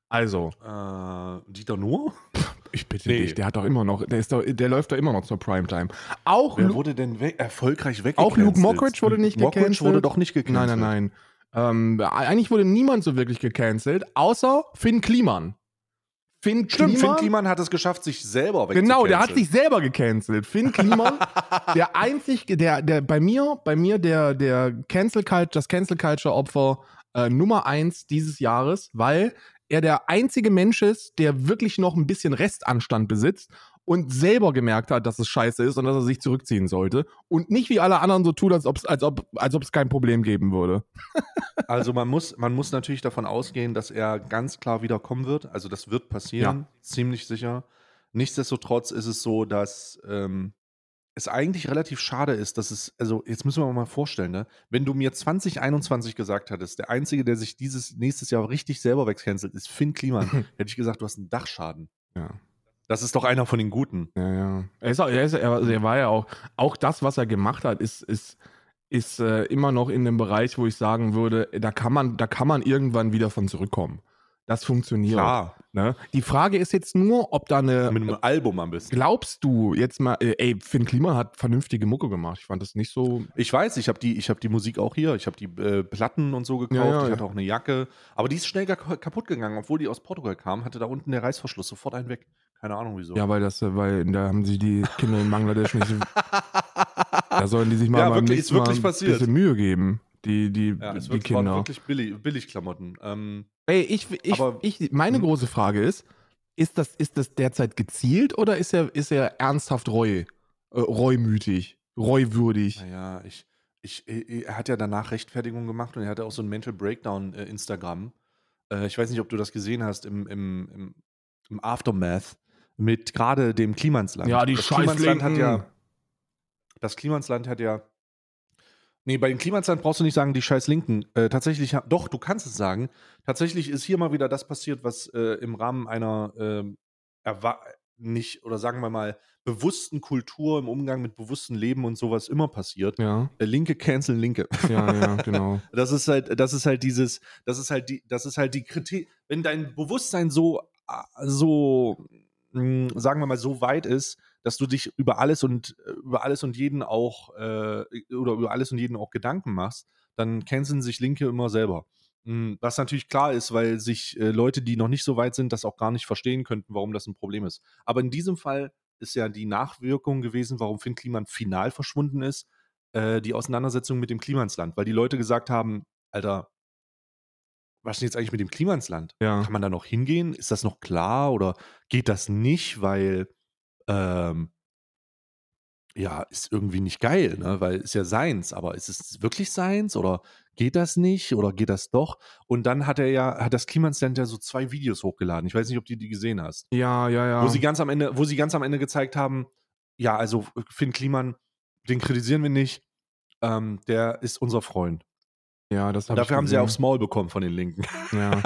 Also, Äh, Dieter Nuhr? ich bitte Nee. dich, der hat doch immer noch, der ist doch, der läuft doch immer noch zur Primetime. Auch, Wer Lu wurde denn weg, erfolgreich auch weggecancelt? Luke Mockridge wurde nicht Mockridge gecancelt. wurde doch nicht gecancelt. Nein, nein, nein. Ähm, eigentlich wurde niemand so wirklich gecancelt, außer Finn Kliman. Finn Stimmt, Finn Kliman- Kliman hat es geschafft, sich selber wegzucanceln. Genau, der hat sich selber gecancelt. Finn Kliman, der einzig, der, der bei mir, bei mir der, der Cancel Culture, das Cancel Culture Opfer äh, Nummer eins dieses Jahres, weil er der einzige Mensch ist, der wirklich noch ein bisschen Restanstand besitzt und selber gemerkt hat, dass es scheiße ist und dass er sich zurückziehen sollte und nicht wie alle anderen so tut, als, ob's, als ob als ob es kein Problem geben würde. Also man muss, man muss natürlich davon ausgehen, dass er ganz klar wiederkommen wird. Also das wird passieren, ziemlich sicher. Nichtsdestotrotz ist es so, dass ähm, es eigentlich relativ schade ist, dass es, also jetzt müssen wir mal vorstellen, ne? wenn du mir 2021 gesagt hättest, der Einzige, der sich dieses nächstes Jahr richtig selber wegcancelt, ist Finn Kliman, hätte ich gesagt, du hast einen Dachschaden. Ja. Das ist doch einer von den Guten. Ja, ja. Er, ist auch, er, ist, er war ja auch, auch das, was er gemacht hat, ist, ist, ist äh, immer noch in dem Bereich, wo ich sagen würde, da kann man, da kann man irgendwann wieder von zurückkommen. Das funktioniert. Klar, Ne? Die Frage ist jetzt nur, ob da eine. mit einem Album am besten. Glaubst du jetzt mal, äh, ey, Finn Kliman hat vernünftige Mucke gemacht. Ich fand das nicht so. Ich weiß, ich habe die, ich hab die Musik auch hier. Ich habe die äh, Platten und so gekauft. Ja, ja, ich ja. hatte auch eine Jacke. Aber die ist schnell kaputt gegangen. Obwohl die aus Portugal kam, hatte da unten der Reißverschluss sofort einen weg. Keine Ahnung wieso. Ja, weil das, äh, weil da haben sich die Kinder in Bangladesch nicht. so- Da sollen die sich mal Ja, wirklich, ist wirklich mal ein passiert. bisschen Mühe geben. Die, die, Ja, es die wird, waren Kinder. wirklich billig, Billigklamotten. Ähm, Ey, ich, ich, Aber- ich, meine Hm. große Frage ist, ist das, ist das derzeit gezielt oder ist er, ist er ernsthaft reu, äh, reumütig, reuwürdig? naja, ich, ich, er hat ja danach Rechtfertigung gemacht und er hatte auch so ein Mental Breakdown äh, Instagram. Äh, ich weiß nicht, ob du das gesehen hast im, im, im, im Aftermath mit gerade dem Klimansland. Ja, die das Klimansland hat ja Das Klimansland hat ja Nee, bei dem Klimansland brauchst du nicht sagen, die scheiß Linken. Äh, tatsächlich, doch, du kannst es sagen. Tatsächlich ist hier mal wieder das passiert, was äh, im Rahmen einer erwa- nicht, oder sagen wir mal, bewussten Kultur im Umgang mit bewusstem Leben und sowas immer passiert. Ja, Äh, Linke canceln Linke. ja, ja, genau. Das ist halt, das ist halt dieses, das ist halt die, das ist halt die Kritik, wenn dein Bewusstsein so, äh, so, mh, sagen wir mal, so weit ist, dass du dich über alles und äh, über alles und jeden auch äh, oder über alles und jeden auch Gedanken machst, dann canceln sich Linke immer selber. Mh, Was natürlich klar ist, weil sich äh, Leute, die noch nicht so weit sind, das auch gar nicht verstehen könnten, warum das ein Problem ist. Aber in diesem Fall ist ja die Nachwirkung gewesen, warum Finn Kliman final verschwunden ist, äh, die Auseinandersetzung mit dem Klimansland, weil die Leute gesagt haben, Alter, was ist denn jetzt eigentlich mit dem Klimansland? Ja. Kann man da noch hingehen? Ist das noch klar oder geht das nicht, weil ähm, ja, ist irgendwie nicht geil, ne? Weil ist ja seins, aber ist es wirklich seins oder geht das nicht oder geht das doch? Und dann hat er ja, hat das Klimansland ja so zwei Videos hochgeladen. Ich weiß nicht, ob du die gesehen hast. Ja, ja, ja. Wo sie ganz am Ende, wo sie ganz am Ende gezeigt haben, ja, also Finn Kliman, den kritisieren wir nicht, ähm, der ist unser Freund. ja, das hab dafür haben sie gesehen. aufs Maul bekommen von den Linken. Ja.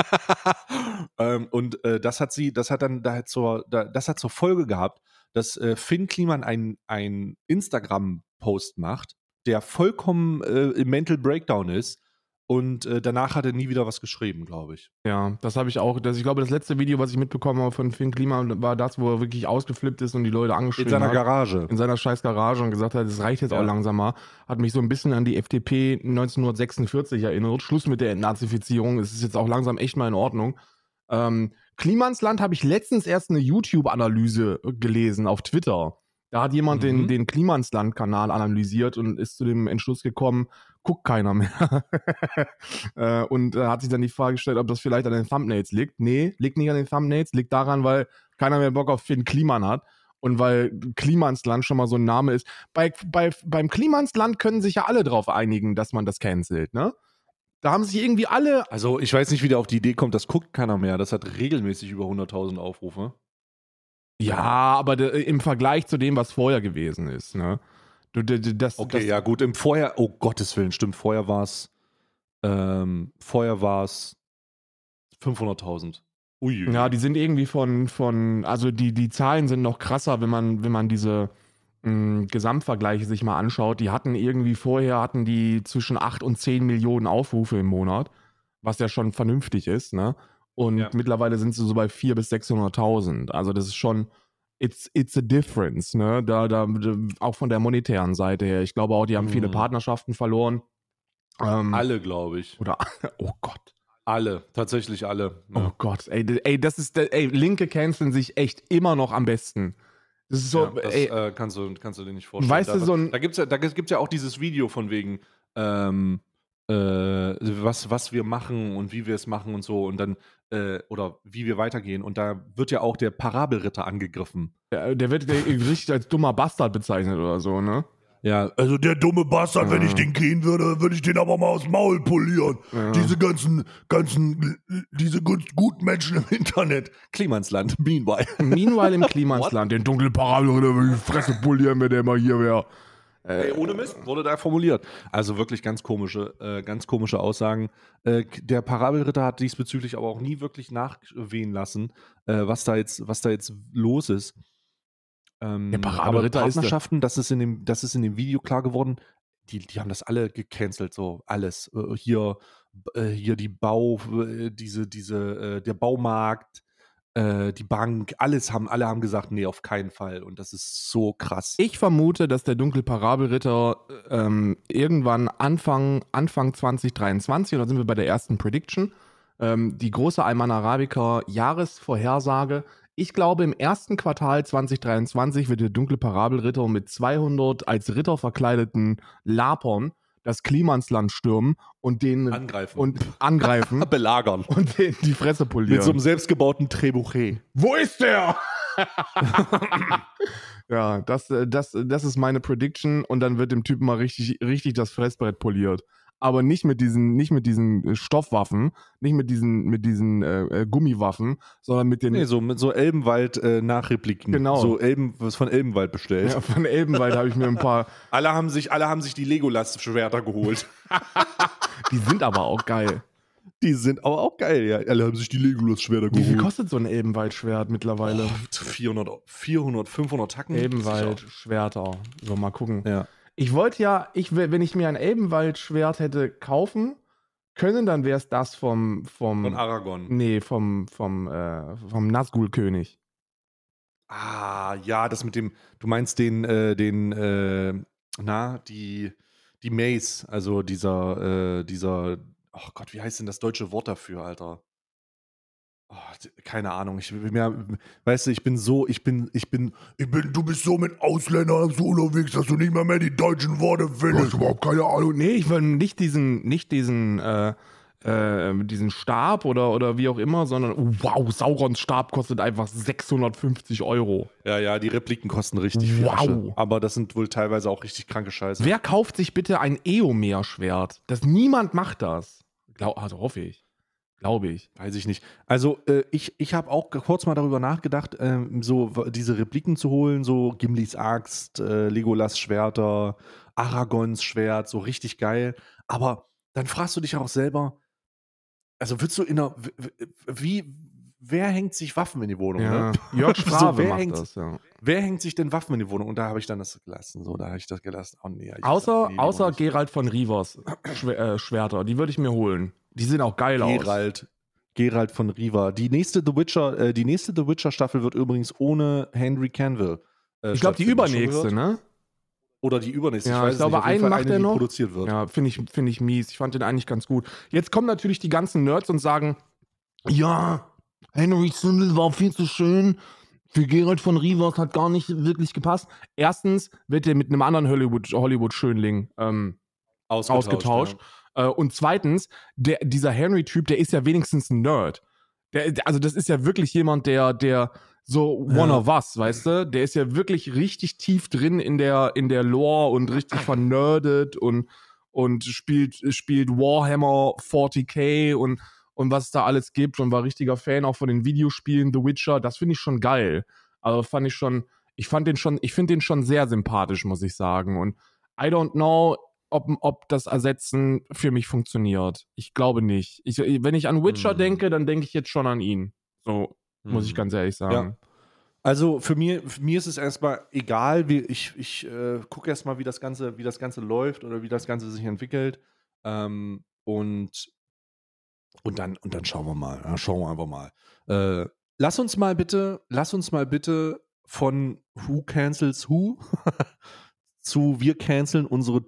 ähm, und äh, das hat sie, das hat dann da zur, da, das hat zur Folge gehabt, dass äh, Finn Kliman ein, ein Instagram-Post macht, der vollkommen äh, im Mental Breakdown ist. Und äh, danach hat er nie wieder was geschrieben, glaube ich. Ja, das habe ich auch. Das, ich glaube, das letzte Video, was ich mitbekommen habe von Finn Kliman, war das, wo er wirklich ausgeflippt ist und die Leute In angeschrien seiner hat. Garage. in seiner scheiß Garage und gesagt hat, es reicht jetzt Ja. auch langsam mal. Hat mich so ein bisschen an die FDP 1946 erinnert. Schluss mit der Entnazifizierung. Es ist jetzt auch langsam echt mal in Ordnung. Ähm, Klimansland habe ich letztens erst eine YouTube-Analyse gelesen auf Twitter. Da hat jemand den, Mhm. den Klimansland-Kanal analysiert und ist zu dem Entschluss gekommen, guckt keiner mehr. äh, und äh, hat sich dann die Frage gestellt, ob das vielleicht an den Thumbnails liegt. Nee, liegt nicht an den Thumbnails, liegt daran, weil keiner mehr Bock auf Finn Kliman hat. Und weil Klimansland schon mal so ein Name ist. Bei, bei, beim Klimansland können sich ja alle drauf einigen, dass man das cancelt, ne? Da haben sich irgendwie alle. Also, ich weiß nicht, wie der auf die Idee kommt, das guckt keiner mehr. Das hat regelmäßig über 100.000 Aufrufe. Ja, aber de, im Vergleich zu dem, was vorher gewesen ist, ne? Du, de, de, das, Okay, das, ja, gut. Im Vorjahr, oh Gottes Willen, stimmt. Vorher war es, ähm, vorher war es 500.000. Ui. Ja, die sind irgendwie von, von, also die, die Zahlen sind noch krasser, wenn man, wenn man diese mh, Gesamtvergleiche sich mal anschaut. Die hatten irgendwie vorher, hatten die zwischen 8 und 10 Millionen Aufrufe im Monat, was ja schon vernünftig ist, ne? Und Ja. mittlerweile sind sie so bei 400.000 bis 600.000. Also das ist schon, it's, it's a difference, ne? Da, da, auch von der monetären Seite her. Ich glaube auch, die haben viele Mhm. Partnerschaften verloren. Ähm, Alle, glaube ich. Oder, oh Gott. Alle. Tatsächlich alle. Oh Ja. Gott, ey, ey, das ist, ey, Linke canceln sich echt immer noch am besten. Das ist so, ja, das ey, äh, kannst, du, kannst du dir nicht vorstellen. Weißt du, da, so ein- da gibt es ja, da gibt's ja auch dieses Video von wegen, ähm, äh, was, was wir machen und wie wir es machen und so und dann, äh, oder wie wir weitergehen. Und da wird ja auch der Parabelritter angegriffen. der, der wird der- richtig als dummer Bastard bezeichnet oder so, ne? Ja, Also der dumme Bastard, wenn Ja. ich den kriegen würde, würde ich den aber mal aus dem Maul polieren. Ja. Diese ganzen, ganzen, diese gut- guten Menschen im Internet. Klimansland, meanwhile. Meanwhile im Klimansland, den dunklen Parabelritter würde ich die Fresse polieren, wenn der mal hier wäre. Ey, ohne Mist wurde da formuliert. Also wirklich ganz komische, äh, ganz komische Aussagen. Äh, der Parabelritter hat diesbezüglich aber auch nie wirklich nachwehen lassen, äh, was da jetzt, was da jetzt los ist. Ähm, Parabelritter aber Partnerschaften, das ist in dem, das ist in dem Video klar geworden. Die, die haben das alle gecancelt, so alles. Äh, hier äh, hier die Bau, äh, diese, diese, äh, der Baumarkt, äh, die Bank, alles haben, alle haben gesagt, nee, auf keinen Fall. Und das ist so krass. Ich vermute, dass der dunkle Parabelritter ähm, irgendwann Anfang, Anfang 2023, und da sind wir bei der ersten Prediction, ähm, die große Alman Arabica Jahresvorhersage. Ich glaube, im ersten Quartal 2023 wird der dunkle Parabelritter mit 200 als Ritter verkleideten Lapern das Klimansland stürmen und den Angreifen. und angreifen belagern. und den die Fresse polieren. Mit so einem selbstgebauten Trebuchet. Wo ist der? ja, das, äh, das, das ist meine Prediction und dann wird dem Typen mal richtig, richtig das Fressbrett poliert. Aber nicht mit diesen, nicht mit diesen äh, Stoffwaffen, nicht mit diesen, mit diesen äh, äh, Gummiwaffen, sondern mit den Nee, so mit so Elbenwald-Nachrepliken. Genau. So Elben, was von Elbenwald bestellt. ja, von Elbenwald habe ich mir ein paar. Alle haben sich, alle haben sich die Legolas-Schwerter geholt. Die sind aber auch geil. Die sind aber auch geil, ja. Alle haben sich die Legolas-Schwerter Wie viel geholt. kostet so ein Elbenwaldschwert mittlerweile? Oh, 400, 400, 500 Tacken. Elbenwaldschwerter. So, mal gucken. Ja. Ich wollte ja, ich, wenn ich mir ein Elbenwaldschwert hätte kaufen können, dann wäre es das vom, vom Von Aragon. Nee, vom, vom, äh, vom Nazgul-König. Ah, ja, das mit dem, du meinst den, äh, den, äh, na, die, die Mace, also dieser, äh, dieser, oh Gott, wie heißt denn das deutsche Wort dafür, Alter? Oh, keine Ahnung, ich bin mir, weißt du, ich bin so, ich bin, ich bin, Ich bin, du bist so mit Ausländern so unterwegs, dass du nicht mal mehr die deutschen Worte findest. überhaupt keine Ahnung. Nee, ich will nicht diesen, nicht diesen, äh, äh, diesen Stab oder, oder wie auch immer, sondern, oh, wow, Saurons Stab kostet einfach 650 Euro. ja, ja, die Repliken kosten richtig viel Wow. Asche, aber das sind wohl teilweise auch richtig kranke Scheiße. Wer kauft sich bitte ein Eomer-Schwert? Das niemand macht das. Glaub, also hoffe ich. Glaube ich. Weiß ich nicht. Also äh, ich, ich habe auch kurz mal darüber nachgedacht, ähm, so diese Repliken zu holen, so Gimlis Axt, äh, Legolas Schwerter, Aragons Schwert, so richtig geil. Aber dann fragst du dich auch selber, also würdest du in einer, wie, wer hängt sich Waffen in die Wohnung? Ja. Ne? Jörg So, Strave wer macht hängt- das, ja. Wer hängt sich denn Waffen in die Wohnung? Und da habe ich dann das gelassen. So, da habe ich das gelassen. Oh, nee, Außer, nee, lieber außer nicht. Gerald von Rivers Schwer, äh, Schwerter. Die würde ich mir holen. Die sehen auch geil aus. Gerald. Gerald von Riva. Die nächste The Witcher, äh, die nächste The Witcher Staffel wird übrigens ohne Henry Cavill. äh, Ich glaube, die übernächste, ne? Oder die übernächste. Ja, ich weiß ich glaube, nicht. Einen Fall macht eine, er noch. produziert wird. Ja, finde ich, find ich mies. Ich fand den eigentlich ganz gut. Jetzt kommen natürlich die ganzen Nerds und sagen, ja, Henry Sindel war viel zu schön. Für Gerald von Rivers hat gar nicht wirklich gepasst. Erstens wird er mit einem anderen Hollywood- Hollywood-Schönling ähm, ausgetauscht. Äh, und zweitens, der, dieser Henry-Typ, der ist ja wenigstens ein Nerd. Der- also das ist ja wirklich jemand, der, der so one Ja. of us, weißt du? Der ist ja wirklich richtig tief drin in der, in der Lore und richtig vernerdet und, und spielt, spielt Warhammer 40k und, und was es da alles gibt und war richtiger Fan auch von den Videospielen The Witcher. Das finde ich schon geil. Also fand ich schon, ich fand den schon, ich finde den schon sehr sympathisch, muss ich sagen. Und I don't know, ob, ob das Ersetzen für mich funktioniert. Ich glaube nicht. Ich, wenn ich an Witcher Hm. denke, dann denke ich jetzt schon an ihn. So, muss ich Hm. ganz ehrlich sagen. Also für mir, für mir ist es erstmal egal, wie ich, ich äh, gucke erstmal, wie das Ganze, wie das Ganze läuft oder wie das Ganze sich entwickelt. Ähm, und, und dann, und dann schauen wir mal. Ja, schauen wir einfach mal. Äh, lass uns mal bitte, lass uns mal bitte von Who Cancels Who zu wir canceln unsere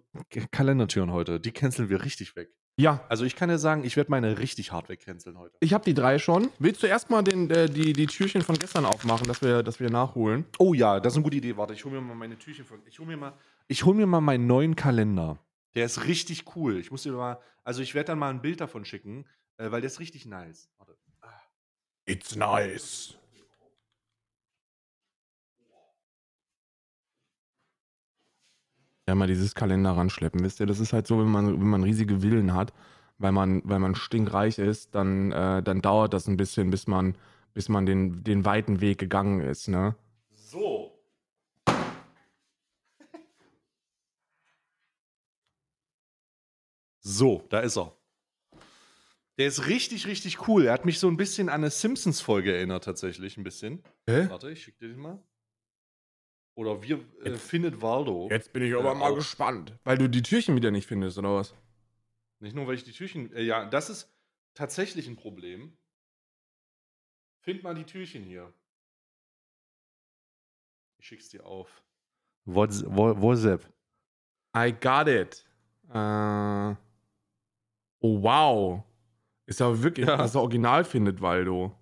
Kalendertüren heute. Die canceln wir richtig weg. Ja, Also ich kann ja sagen, ich werde meine richtig hart wegcanceln heute. ich habe die drei schon. Willst du erstmal den, äh, die, die Türchen von gestern aufmachen, dass wir, dass wir nachholen? Oh ja, das ist eine gute Idee. Warte, ich hole mir mal meine Türchen von. Ich hole mir mal, ich hole mir mal meinen neuen Kalender. Der ist richtig cool. Ich muss dir mal, also ich werde dann mal ein Bild davon schicken, äh, weil der ist richtig nice. Warte. It's nice. Ja, mal dieses Kalender ranschleppen, wisst ihr? Das ist halt so, wenn man, wenn man riesige Villen hat, weil man, weil man stinkreich ist, dann, äh, dann dauert das ein bisschen, bis man, bis man den, den weiten Weg gegangen ist, ne? So. So, da ist er. Der ist richtig, richtig cool. Er hat mich so ein bisschen an eine Simpsons-Folge erinnert, tatsächlich, ein bisschen. Hä? Warte, ich schicke dir den mal. Oder wir äh, Jetzt- findet Waldo. Jetzt bin ich aber mal gespannt. Weil du die Türchen wieder nicht findest, oder was? Nicht nur, weil ich die Türchen. Äh, ja, das ist tatsächlich ein Problem. Find mal die Türchen hier. Ich schick's dir auf. What's- WhatsApp. I got it. Äh, oh, wow. Ist ja wirklich, Ja. das Original findet Waldo.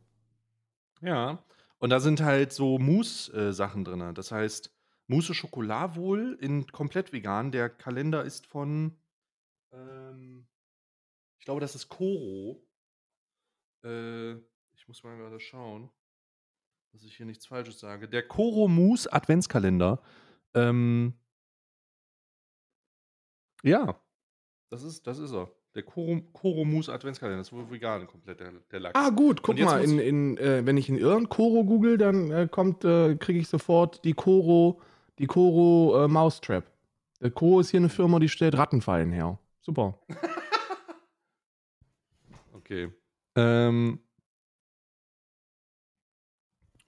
Ja. Und da sind halt so Mousse-Sachen drin. Das heißt, Mousse Schokolade wohl in komplett vegan. Der Kalender ist von. Ähm, ich glaube, das ist Koro. Äh, ich muss mal gerade schauen, dass ich hier nichts Falsches sage. Der Koro Mousse Adventskalender. Ähm, ja, das ist, das ist er. Der Koro, Koro Mousse Adventskalender. Das ist wohl vegan komplett, der, der Lachs. Ah, gut, guck mal, in, in, äh, wenn ich in Irren Koro google, dann äh, kommt, äh, kriege ich sofort die Koro, die Koro äh, Mousetrap. Der Koro ist hier eine Firma, die stellt Rattenfallen her. Super. Okay. Ähm,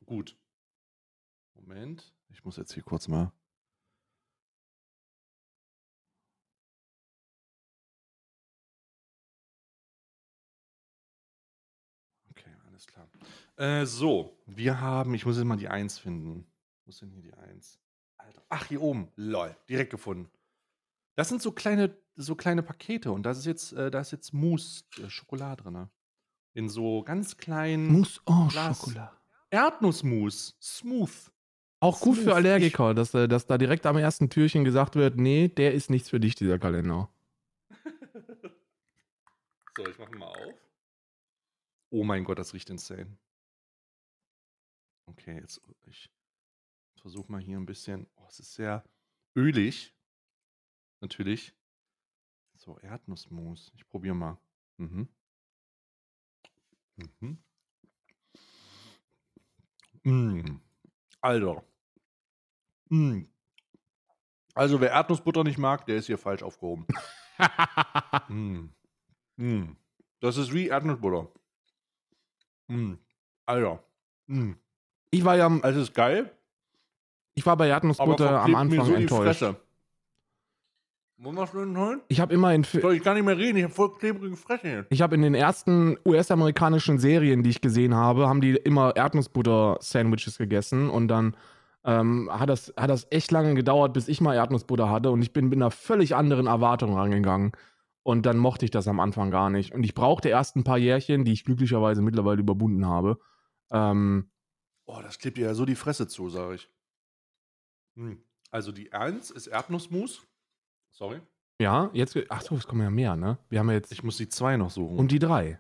gut. Moment. Ich muss jetzt hier kurz mal. Äh, so, wir haben, ich muss jetzt mal die 1 finden. Wo ist denn hier die 1? Alter. Ach, hier oben. Lol, direkt gefunden. Das sind so kleine, so kleine Pakete und das ist jetzt, äh, da ist jetzt Mousse, äh, Schokolade drin. In so ganz kleinen Mousse oh, Glas. Schokolade. Erdnussmus. Smooth. Auch gut Smooth. für Allergiker, dass, äh, dass da direkt am ersten Türchen gesagt wird, nee, der ist nichts für dich, dieser Kalender. So, ich mache mal auf. Oh mein Gott, das riecht insane. Okay, jetzt ich versuche mal hier ein bisschen. Oh, es ist sehr ölig. Natürlich. So, Erdnussmus. Ich probiere mal. Mhm. Mhm. Mm. Alter. Mm. Also, wer Erdnussbutter nicht mag, der ist hier falsch aufgehoben. Mm. Mm. Das ist wie Erdnussbutter. Mm. Alter. Mm. Ich war ja am- Also, es ist geil, ich war bei Erdnussbutter am Anfang so enttäuscht. Wollen wir schon holen? Ich habe immer in Soll ich gar nicht mehr reden? Ich habe voll klebrige Fresse hier. Ich habe in den ersten US-amerikanischen Serien, die ich gesehen habe, haben die immer Erdnussbutter-Sandwiches gegessen und dann ähm, hat, das, hat das echt lange gedauert, bis ich mal Erdnussbutter hatte und ich bin mit einer völlig anderen Erwartung rangegangen und dann mochte ich das am Anfang gar nicht und ich brauchte erst ein paar Jährchen, die ich glücklicherweise mittlerweile überwunden habe. Ähm, Oh, das klebt dir ja so die Fresse zu, sage ich. Hm. Also, die 1 ist Erdnussmus. Sorry. ja, jetzt, ach so, es kommen ja mehr, ne? Wir haben ja jetzt, Ich muss die 2 noch suchen. und die drei.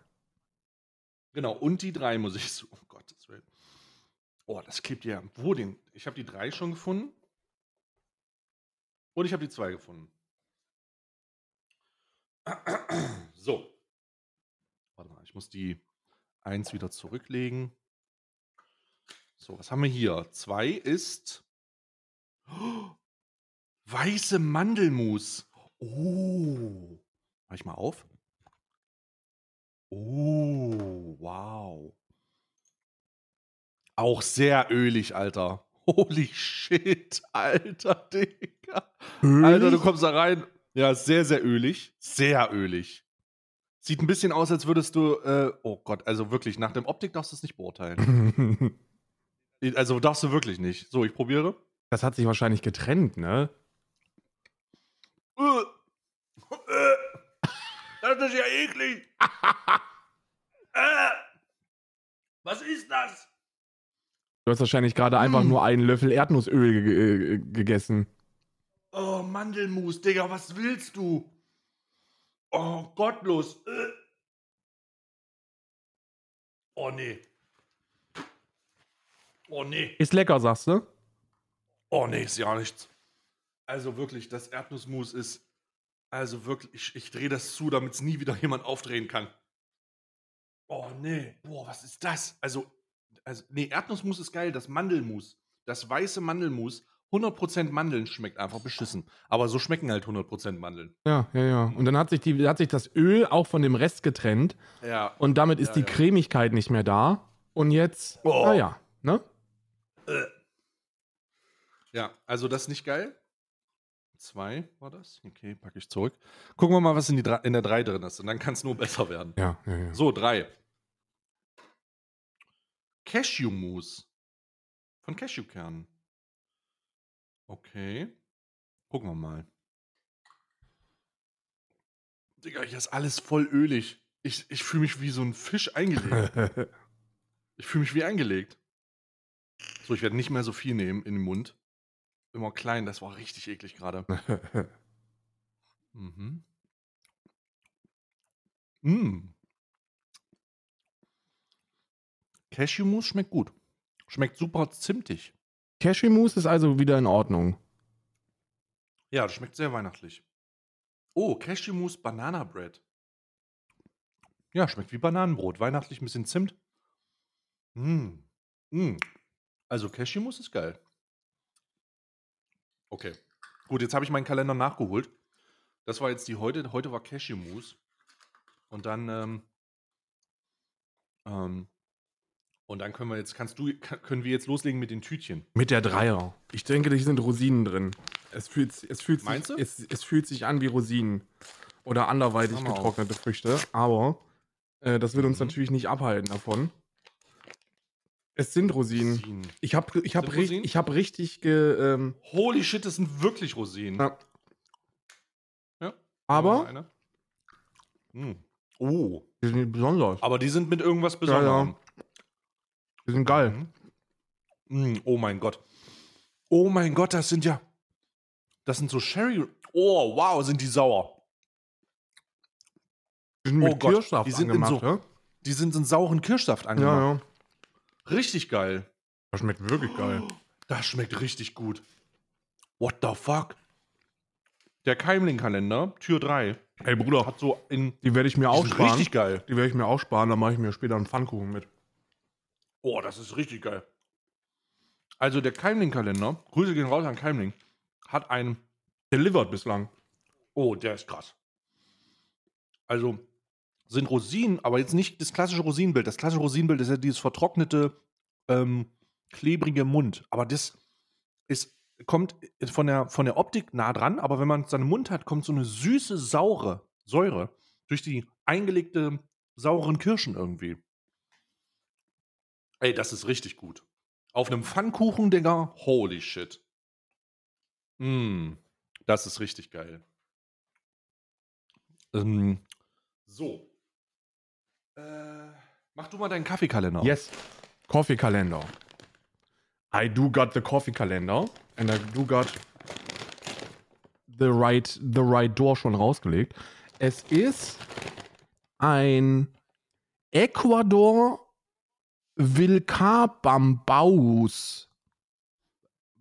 Genau, und die 3 muss ich suchen. Oh Gottes Willen. Oh, das klebt ja. Wo denn? Ich habe die 3 schon gefunden. Und ich habe die 2 gefunden. So. Warte mal, ich muss die 1 wieder zurücklegen. So, was haben wir hier? 2 ist oh, weiße Mandelmus. Oh. Mach ich mal auf. Oh, wow. Auch sehr ölig, Alter. Holy shit, Alter, Digga. Alter, du kommst da rein. Ja, sehr, sehr ölig. Sehr ölig. Sieht ein bisschen aus, als würdest du. Äh, oh Gott, also wirklich, nach dem Optik darfst du es nicht beurteilen. Also darfst du wirklich nicht. So, ich probiere. das hat sich wahrscheinlich getrennt, ne? Äh. Äh. Das ist ja eklig. Äh. Was ist das? Du hast wahrscheinlich gerade einfach Mm. nur einen Löffel Erdnussöl ge gegessen. Oh, Mandelmus, Digga, was willst du? Oh, gottlos. Oh, nee. Oh, nee. Ist lecker, sagst du? Oh, nee, ist ja nichts. Also wirklich, das Erdnussmus ist. Also wirklich, ich, ich drehe das zu, damit es nie wieder jemand aufdrehen kann. Oh, nee. Boah, was ist das? Also, also nee, Erdnussmus ist geil, das Mandelmus. Das weiße Mandelmus. 100% Mandeln schmeckt einfach beschissen. Aber so schmecken halt 100% Mandeln. Ja, ja, ja. Und dann hat sich, die, hat sich das Öl auch von dem Rest getrennt Ja. und damit ist Ja, die ja. Cremigkeit nicht mehr da. Und jetzt, Oh. naja, ne? Ja, also das ist nicht geil. 2 war das. Okay, packe ich zurück. Gucken wir mal, was in, die drei, in der 3 drin ist. Und dann kann es nur besser werden. Ja, ja, ja. So, 3. Cashew-Mousse. Von Cashewkernen. Okay. Gucken wir mal. Digga, hier ist alles voll ölig. Ich, ich fühle mich wie so ein Fisch eingelegt. Ich fühle mich wie eingelegt. So, ich werde nicht mehr so viel nehmen in den Mund. Immer klein, das war richtig eklig gerade. Mhm. Mm. Cashewmus schmeckt gut. Schmeckt super zimtig. Cashewmousse ist also wieder in Ordnung. Ja, das schmeckt sehr weihnachtlich. Oh, Cashewmus Banana Bread. Ja, schmeckt wie Bananenbrot. Weihnachtlich ein bisschen Zimt. Mm. Mm. Also Cashewmus ist geil. Okay. Gut, jetzt habe ich meinen Kalender nachgeholt. Das war jetzt die heute. Heute war Cashewmus. Und dann, ähm, ähm, und dann können wir jetzt, kannst du, können wir jetzt loslegen mit den Tütchen. Mit der Dreier. Ich denke, da sind Rosinen drin. Es fühlt, es fühlt, Meinst sich, du? Es, es fühlt sich an wie Rosinen. Oder anderweitig mal auf. getrocknete Früchte. Aber äh, das wird uns Mhm. natürlich nicht abhalten davon. Es sind Rosinen. Rosinen. Ich habe ich hab ri ich hab richtig ge, ähm, Holy shit, das sind wirklich Rosinen. Ja. Ja. Aber. Mm. Oh. die sind besonders. Aber die sind mit irgendwas Besonderem. Die sind geil. Mhm. Mm, oh mein Gott. Oh mein Gott, das sind ja. Das sind so Sherry. Oh, wow, sind die sauer. Die sind Oh Gott, Kirschsaft die sind in angemacht, so- ja? Die sind in sauren Kirschsaft angemacht. Ja, ja. Richtig geil. Das schmeckt wirklich geil. Das schmeckt richtig gut. What the fuck? Der Keimling-Kalender, Tür 3, Ey, Bruder, hat so in. die werde ich mir aussparen. richtig geil. Die werde ich mir aussparen, dann mache ich mir später einen Pfannkuchen mit. Oh, das ist richtig geil. Also der Keimling-Kalender, Grüße gehen raus an Keimling, hat ein. Delivered bislang. Oh, der ist krass. Also sind Rosinen, aber jetzt nicht das klassische Rosinenbild. Das klassische Rosinenbild ist ja dieses vertrocknete, ähm, klebrige Mund. Aber das ist, kommt von der, von der Optik nah dran, aber wenn man seinen Mund hat, kommt so eine süße, saure Säure durch die eingelegte sauren Kirschen irgendwie. Ey, das ist richtig gut. Auf einem Pfannkuchen, Digga, holy shit. Mm, das ist richtig geil. Ähm, so. Äh, mach du mal deinen Kaffeekalender. Yes. Coffee Kalender. I do got the coffee calendar and I do got the right the right door schon rausgelegt. Es ist ein Ecuador Vilcabambaus.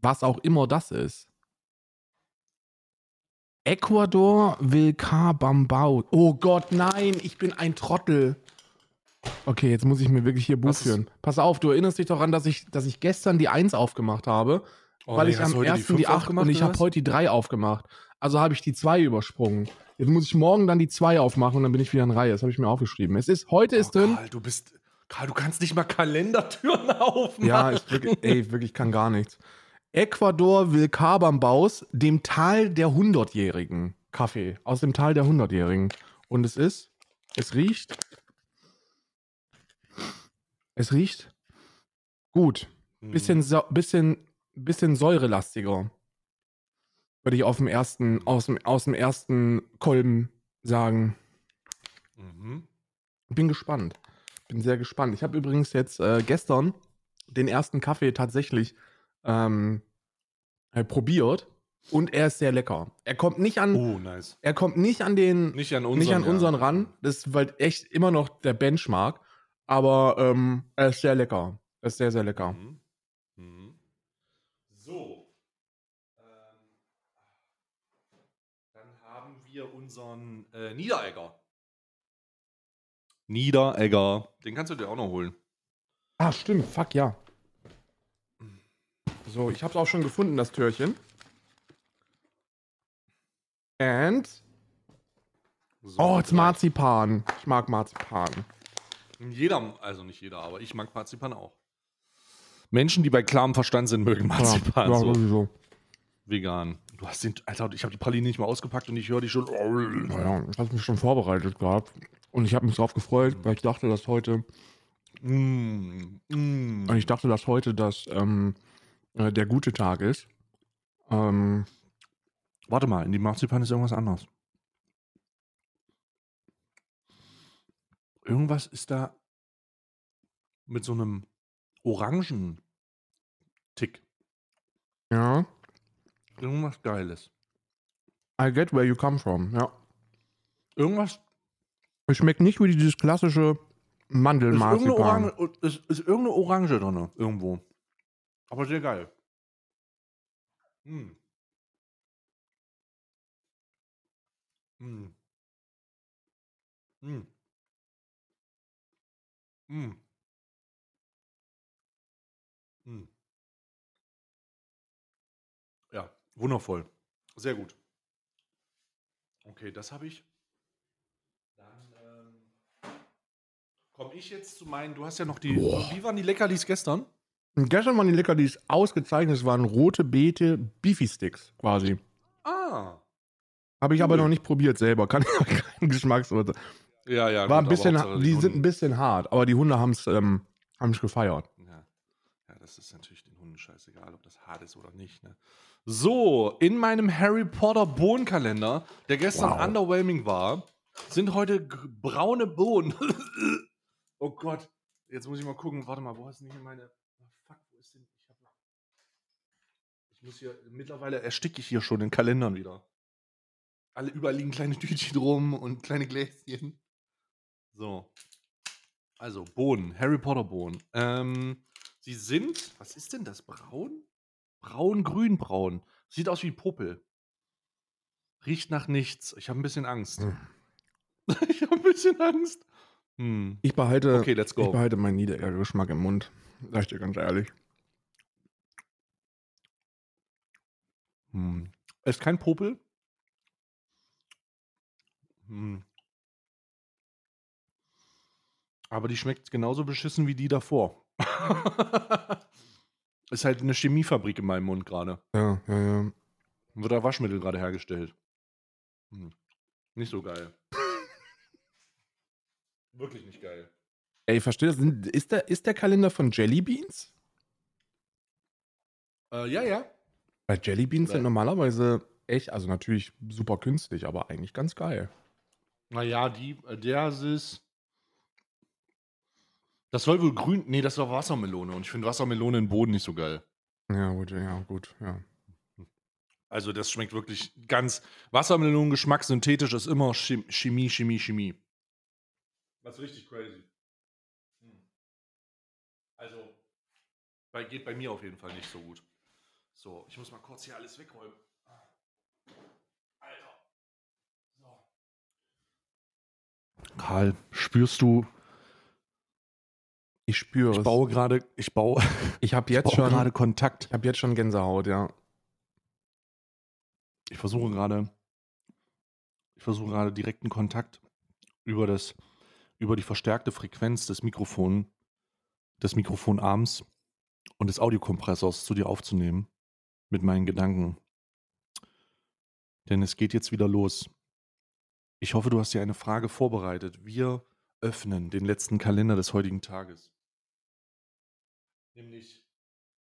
Was auch immer das ist. Ecuador Vilcabambaus. Oh Gott, nein, ich bin ein Trottel. Okay, jetzt muss ich mir wirklich hier Buch Was ist- führen. Pass auf, du erinnerst dich daran, dass ich, dass ich gestern die 1 aufgemacht habe, Oh, weil nee, ich hast am du heute die 1. die, fünf 8 aufgemacht, und ich oder habe was? heute die 3 aufgemacht. Also habe ich die 2 übersprungen. Jetzt muss ich morgen dann die 2 aufmachen und dann bin ich wieder in Reihe. Das habe ich mir aufgeschrieben. Es ist, heute ist oh, drin. Karl, du bist. Karl, du kannst nicht mal Kalendertüren aufmachen. Ja, ist wirklich, ey, wirklich kann gar nichts. Ecuador Vilcabambaus, dem Tal der Hundertjährigen. Kaffee. Aus dem Tal der Hundertjährigen. Und es ist, es riecht. Es riecht gut. Bisschen, sau- bisschen, bisschen säurelastiger. Würde ich auf dem ersten, aus dem, aus dem ersten Kolben sagen. Mhm. Bin gespannt. Bin sehr gespannt. Ich habe übrigens jetzt äh, gestern den ersten Kaffee tatsächlich ähm, äh, probiert und er ist sehr lecker. Er kommt nicht an, Oh, nice. er kommt nicht an den, Nicht an unseren. nicht an ja. unseren ran. Das ist halt echt immer noch der Benchmark, aber ähm, er ist sehr lecker. Er ist sehr sehr lecker. Mhm. Mhm. So. Ähm, dann haben wir unseren äh, Niederegger. Niederegger. Den kannst du dir auch noch holen. Ah stimmt, fuck ja. So, ich habe es auch schon gefunden, das Türchen. And So, oh, jetzt. Marzipan. Ich mag Marzipan. Jeder, also nicht jeder, aber ich mag Marzipan auch. Menschen, die bei klarem Verstand sind, mögen Marzipan. ja, so. sowieso. vegan. Du hast den, Alter, ich habe die Praline nicht mal ausgepackt und ich höre die schon. Naja, ich habe mich schon vorbereitet gehabt. Und ich habe mich drauf gefreut, weil ich dachte, dass heute, Mm, mm. und ich dachte, dass heute das, ähm, äh, der gute Tag ist. Ähm, Warte mal, in die Marzipan ist irgendwas anderes. Irgendwas ist da mit so einem orangen Tick. ja, Irgendwas Geiles. I get where you come from, ja. Irgendwas Es schmeckt nicht wie dieses klassische ist irgendeine, Mandelmarzipan. Orange, ist, ist irgendeine Orange drin, irgendwo. Aber sehr geil. Mm. Mm. Mm. Mm. Mm. Ja, wundervoll. Sehr gut. Okay, das habe ich. Dann ähm, komme ich jetzt zu meinen. Du hast ja noch die. Wie waren die Leckerlis gestern? Und gestern waren die Leckerlis ausgezeichnet. Es waren rote Beete Beefy Sticks quasi. Ah. Habe ich aber Cool. noch nicht probiert selber. Kann ich keinen Geschmacksurteil. Ja, ja. War ein gut, aber bisschen, Hauptsache, die sind ein bisschen hart, aber die Hunde haben es ähm, haben's gefeiert. Ja. ja, das ist natürlich den Hunden scheißegal, ob das hart ist oder nicht. Ne? So, in meinem Harry Potter Bohnenkalender, der gestern Wow. underwhelming war, sind heute braune Bohnen. oh Gott, jetzt muss ich mal gucken. Warte mal, wo hast du denn hier meine. Oh, fuck, wo ist denn. Ich, hab, ich muss hier. Mittlerweile ersticke ich hier schon den Kalendern wieder. Alle überall liegen kleine Tütchen rum und kleine Gläschen. So. Also, Bohnen, Harry Potter Bohnen. Ähm, sie sind, was ist denn das? Braun? Braun, grün, braun. Sieht aus wie Popel. Riecht nach nichts. Ich habe ein bisschen Angst. Hm. ich habe ein bisschen Angst. Hm. Ich behalte, Okay, let's ich go. behalte meinen niedrigen Geschmack im Mund. Sag ich dir ganz ehrlich. Hm. Ist kein Popel. Hm. Aber die schmeckt genauso beschissen wie die davor. ist halt eine Chemiefabrik in meinem Mund gerade. Ja, ja, ja. Wird da Waschmittel gerade hergestellt. Hm. Nicht so geil. Wirklich nicht geil. Ey, verstehe das. Ist der, ist der Kalender von Jelly Beans? Äh, ja, ja. Weil Jelly Beans sind normalerweise echt, also natürlich super künstlich, aber eigentlich ganz geil. Naja, die, äh, der ist. Das soll wohl grün. Nee, das war Wassermelone. Und ich finde Wassermelone im Boden nicht so geil. Ja, gut, ja, gut, ja. Also, das schmeckt wirklich ganz. Wassermelonengeschmack synthetisch ist immer Chem- Chemie, Chemie, Chemie. Was richtig crazy. Hm. Also, bei, geht bei mir auf jeden Fall nicht so gut. So, ich muss mal kurz hier alles wegräumen. Alter. So. Karl, spürst du, Ich spüre ich baue gerade, ich baue, ich habe ich jetzt baue schon, gerade Kontakt. ich habe jetzt schon Gänsehaut, ja. Ich versuche gerade, ich versuche gerade direkten Kontakt über das, über die verstärkte Frequenz des Mikrofon, des Mikrofonarms und des Audiokompressors zu dir aufzunehmen mit meinen Gedanken. Denn es geht jetzt wieder los. Ich hoffe, du hast dir eine Frage vorbereitet. Wir öffnen den letzten Kalender des heutigen Tages. Nämlich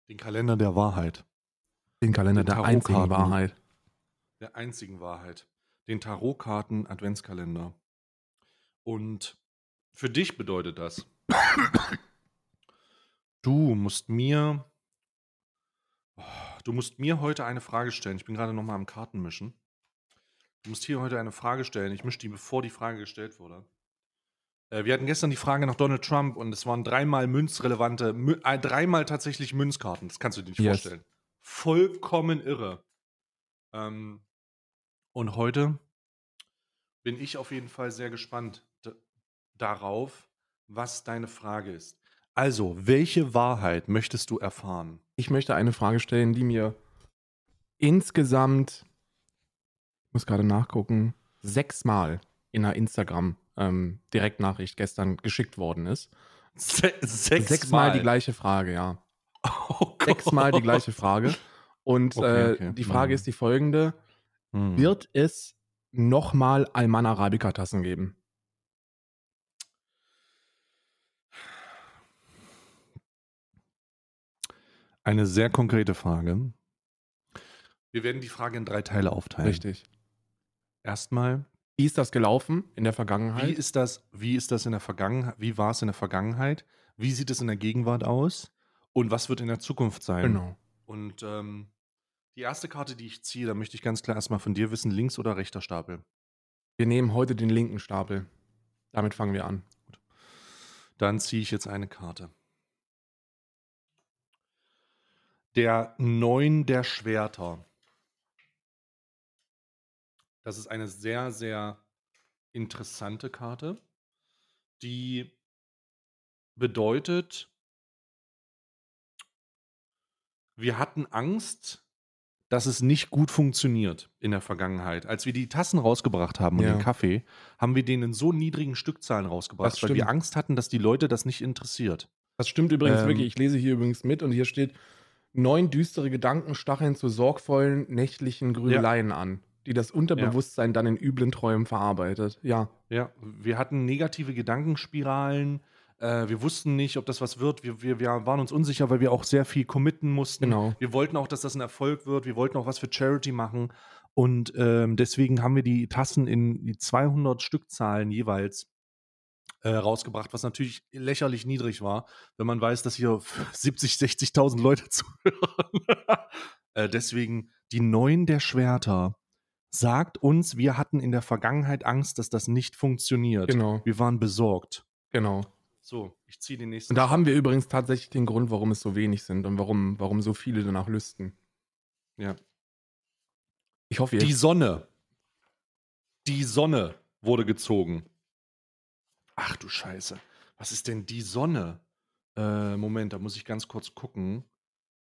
den Kalender der Wahrheit. Den Kalender Den der einzigen. Wahrheit. der einzigen Wahrheit, den Tarotkarten Adventskalender. Und für dich bedeutet das, du musst mir, du musst mir heute eine Frage stellen. Ich bin gerade noch mal am Kartenmischen. Du musst hier heute eine Frage stellen. Ich mische die, bevor die Frage gestellt wurde. Äh, Wir hatten gestern die Frage nach Donald Trump und es waren dreimal münzrelevante, mü äh, dreimal tatsächlich Münzkarten. Das kannst du dir nicht Yes. vorstellen. Vollkommen irre. Ähm, und heute bin ich auf jeden Fall sehr gespannt darauf, was deine Frage ist. Also, welche Wahrheit möchtest du erfahren? Ich möchte eine Frage stellen, die mir insgesamt, ich muss gerade nachgucken, sechsmal in einer Instagram-Direktnachricht gestern geschickt worden ist. Se sechs Sechsmal die gleiche Frage, ja. Oh. Sechsmal die gleiche Frage. Und Okay, äh, okay. die Frage Mhm. ist die folgende: Hm. Wird es nochmal Alman Arabica Tassen geben? Eine sehr konkrete Frage. Wir werden die Frage in drei Teile aufteilen. Richtig. Erstmal, Wie ist das gelaufen in der Vergangenheit? wie ist das, wie ist das in der Vergangenheit, wie war es in der Vergangenheit? Wie sieht es in der Gegenwart aus? Und was wird in der Zukunft sein? genau. Und ähm, die erste Karte, die ich ziehe, da möchte ich ganz klar erstmal von dir wissen, links oder rechter Stapel. Wir nehmen heute den linken Stapel. Damit fangen wir an. Dann ziehe ich jetzt eine Karte. Der Neun der Schwerter. Das ist eine sehr, sehr interessante Karte, die bedeutet, wir hatten Angst, dass es nicht gut funktioniert in der Vergangenheit. Als wir die Tassen rausgebracht haben und Ja. den Kaffee, haben wir den in so niedrigen Stückzahlen rausgebracht, weil wir. Angst hatten, dass die Leute das nicht interessiert. Das stimmt übrigens Ähm, wirklich. Ich lese hier übrigens mit und hier steht: Neun düstere Gedanken stacheln zu sorgvollen nächtlichen Grübeleien an, die das Unterbewusstsein dann in üblen Träumen verarbeitet. Ja, Ja, wir hatten negative Gedankenspiralen. Äh, wir wussten nicht, ob das was wird. Wir, wir, wir waren uns unsicher, weil wir auch sehr viel committen mussten. genau. Wir wollten auch, dass das ein Erfolg wird. Wir wollten auch was für Charity machen. Und ähm, deswegen haben wir die Tassen in die 200 Stückzahlen jeweils äh, rausgebracht, was natürlich lächerlich niedrig war, wenn man weiß, dass hier 70, 60.000 Leute zuhören. äh, deswegen die Neun der Schwerter sagt uns, wir hatten in der Vergangenheit Angst, dass das nicht funktioniert. Genau, Wir waren besorgt. genau. So, ich ziehe den nächsten. Und da haben wir übrigens tatsächlich den Grund, warum es so wenig sind und warum, warum so viele danach lüsten. Ja. Ich hoffe, Die Sonne. Die Sonne wurde gezogen. Ach du Scheiße. Was ist denn die Sonne? Äh, Moment, da muss ich ganz kurz gucken.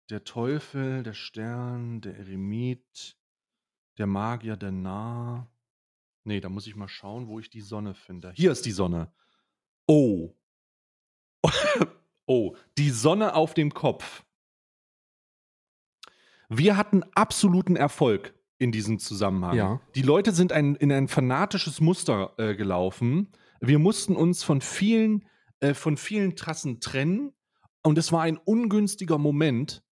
Der Teufel, der Stern, der Eremit, der Magier, der Narr. Nee, da muss ich mal schauen, wo ich die Sonne finde. Hier ist die Sonne. Oh. oh, die Sonne auf dem Kopf. Wir hatten absoluten Erfolg in diesem Zusammenhang. Ja. Die Leute sind ein, in ein fanatisches Muster äh, gelaufen. Wir mussten uns von vielen, äh, von vielen Trassen trennen. Und es war ein ungünstiger Moment.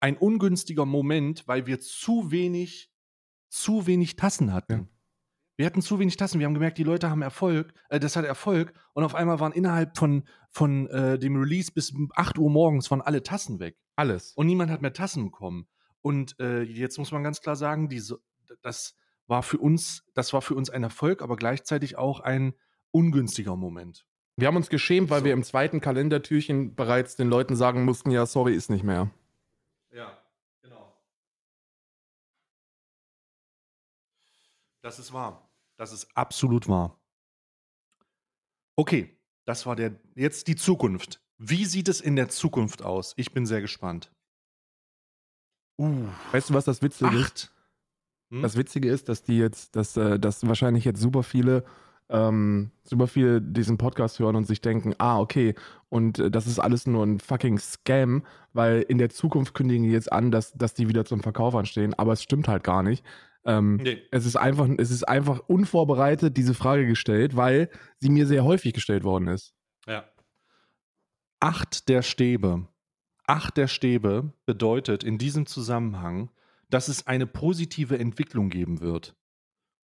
Ein ungünstiger Moment, weil wir zu wenig, zu wenig Tassen hatten. Ja. Wir hatten zu wenig Tassen. Wir haben gemerkt, die Leute haben Erfolg. Äh, das hat Erfolg. Und auf einmal waren innerhalb von, von äh, dem Release bis 8 Uhr morgens waren alle Tassen weg. alles. Und niemand hat mehr Tassen bekommen. Und äh, jetzt muss man ganz klar sagen, diese, das war für uns, das war für uns ein Erfolg, aber gleichzeitig auch ein ungünstiger Moment. Wir haben uns geschämt, weil So. wir im zweiten Kalendertürchen bereits den Leuten sagen mussten, ja, sorry, ist nicht mehr. Ja, genau. Das ist wahr. Das ist absolut wahr. Okay, das war der. Jetzt die Zukunft. Wie sieht es in der Zukunft aus? Ich bin sehr gespannt. Uh, Weißt du, was das Witzige ist? acht. Hm? Das Witzige ist, dass die jetzt, dass, äh, dass wahrscheinlich jetzt super viele, ähm, super viele diesen Podcast hören und sich denken, ah, okay, und äh, das ist alles nur ein fucking Scam, weil in der Zukunft kündigen die jetzt an, dass, dass die wieder zum Verkauf anstehen, aber es stimmt halt gar nicht. Ähm, Nee. Es ist einfach, es ist einfach unvorbereitet diese Frage gestellt, weil sie mir sehr häufig gestellt worden ist. Ja. Acht der Stäbe. Acht der Stäbe bedeutet in diesem Zusammenhang, dass es eine positive Entwicklung geben wird.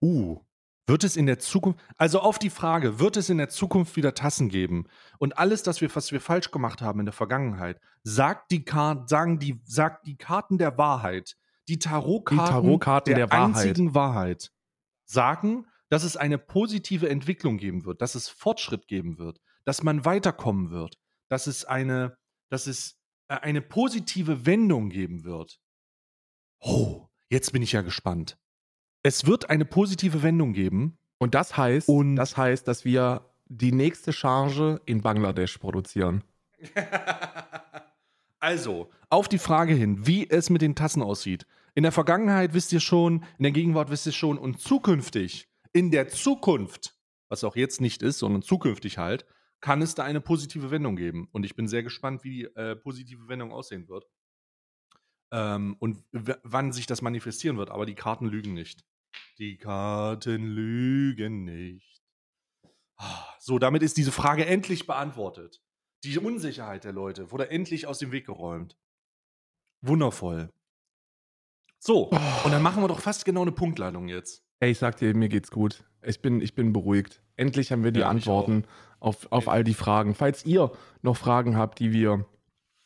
Uh, wird es in der Zukunft, also auf die Frage, wird es in der Zukunft wieder Tassen geben? Und alles, das wir, was wir falsch gemacht haben in der Vergangenheit, sagt die, Kar sagen die, sagt die Karten der Wahrheit, die Tarotkarten, Die Tarotkarten der Wahrheit. einzigen Wahrheit, sagen, dass es eine positive Entwicklung geben wird, dass es Fortschritt geben wird, dass man weiterkommen wird, dass es eine, dass es äh, eine positive Wendung geben wird. Oh, jetzt bin ich ja gespannt. Es wird eine positive Wendung geben. Und das heißt, Und- das heißt, dass wir die nächste Charge in Bangladesch produzieren. Also, auf die Frage hin, wie es mit den Tassen aussieht. In der Vergangenheit wisst ihr schon, in der Gegenwart wisst ihr schon und zukünftig, in der Zukunft, was auch jetzt nicht ist, sondern zukünftig halt, kann es da eine positive Wendung geben. Und ich bin sehr gespannt, wie die äh, positive Wendung aussehen wird. ähm, und wann sich das manifestieren wird. Aber die Karten lügen nicht. Die Karten lügen nicht. Ah, So, damit ist diese Frage endlich beantwortet. Die Unsicherheit der Leute wurde endlich aus dem Weg geräumt. Wundervoll. So, und dann machen wir doch fast genau eine Punktladung jetzt. Ey, ich sag dir, mir geht's gut. Ich bin, ich bin beruhigt. Endlich haben wir die Ja, Antworten auf, auf all die Fragen. Falls ihr noch Fragen habt, die wir,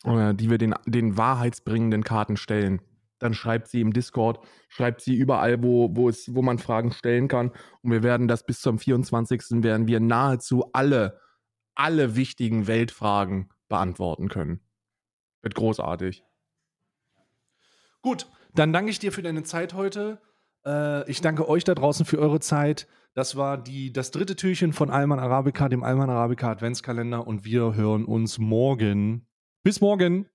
äh, die wir den, den wahrheitsbringenden Karten stellen, dann schreibt sie im Discord, schreibt sie überall, wo, wo, es, wo man Fragen stellen kann. Und wir werden das bis zum 24. werden wir nahezu alle, alle wichtigen Weltfragen beantworten können. Wird großartig. Gut, dann danke ich dir für deine Zeit heute. Äh, ich danke euch da draußen für eure Zeit. Das war die, das dritte Türchen von Alman Arabica, dem Alman Arabica Adventskalender. Und wir hören uns morgen. Bis morgen.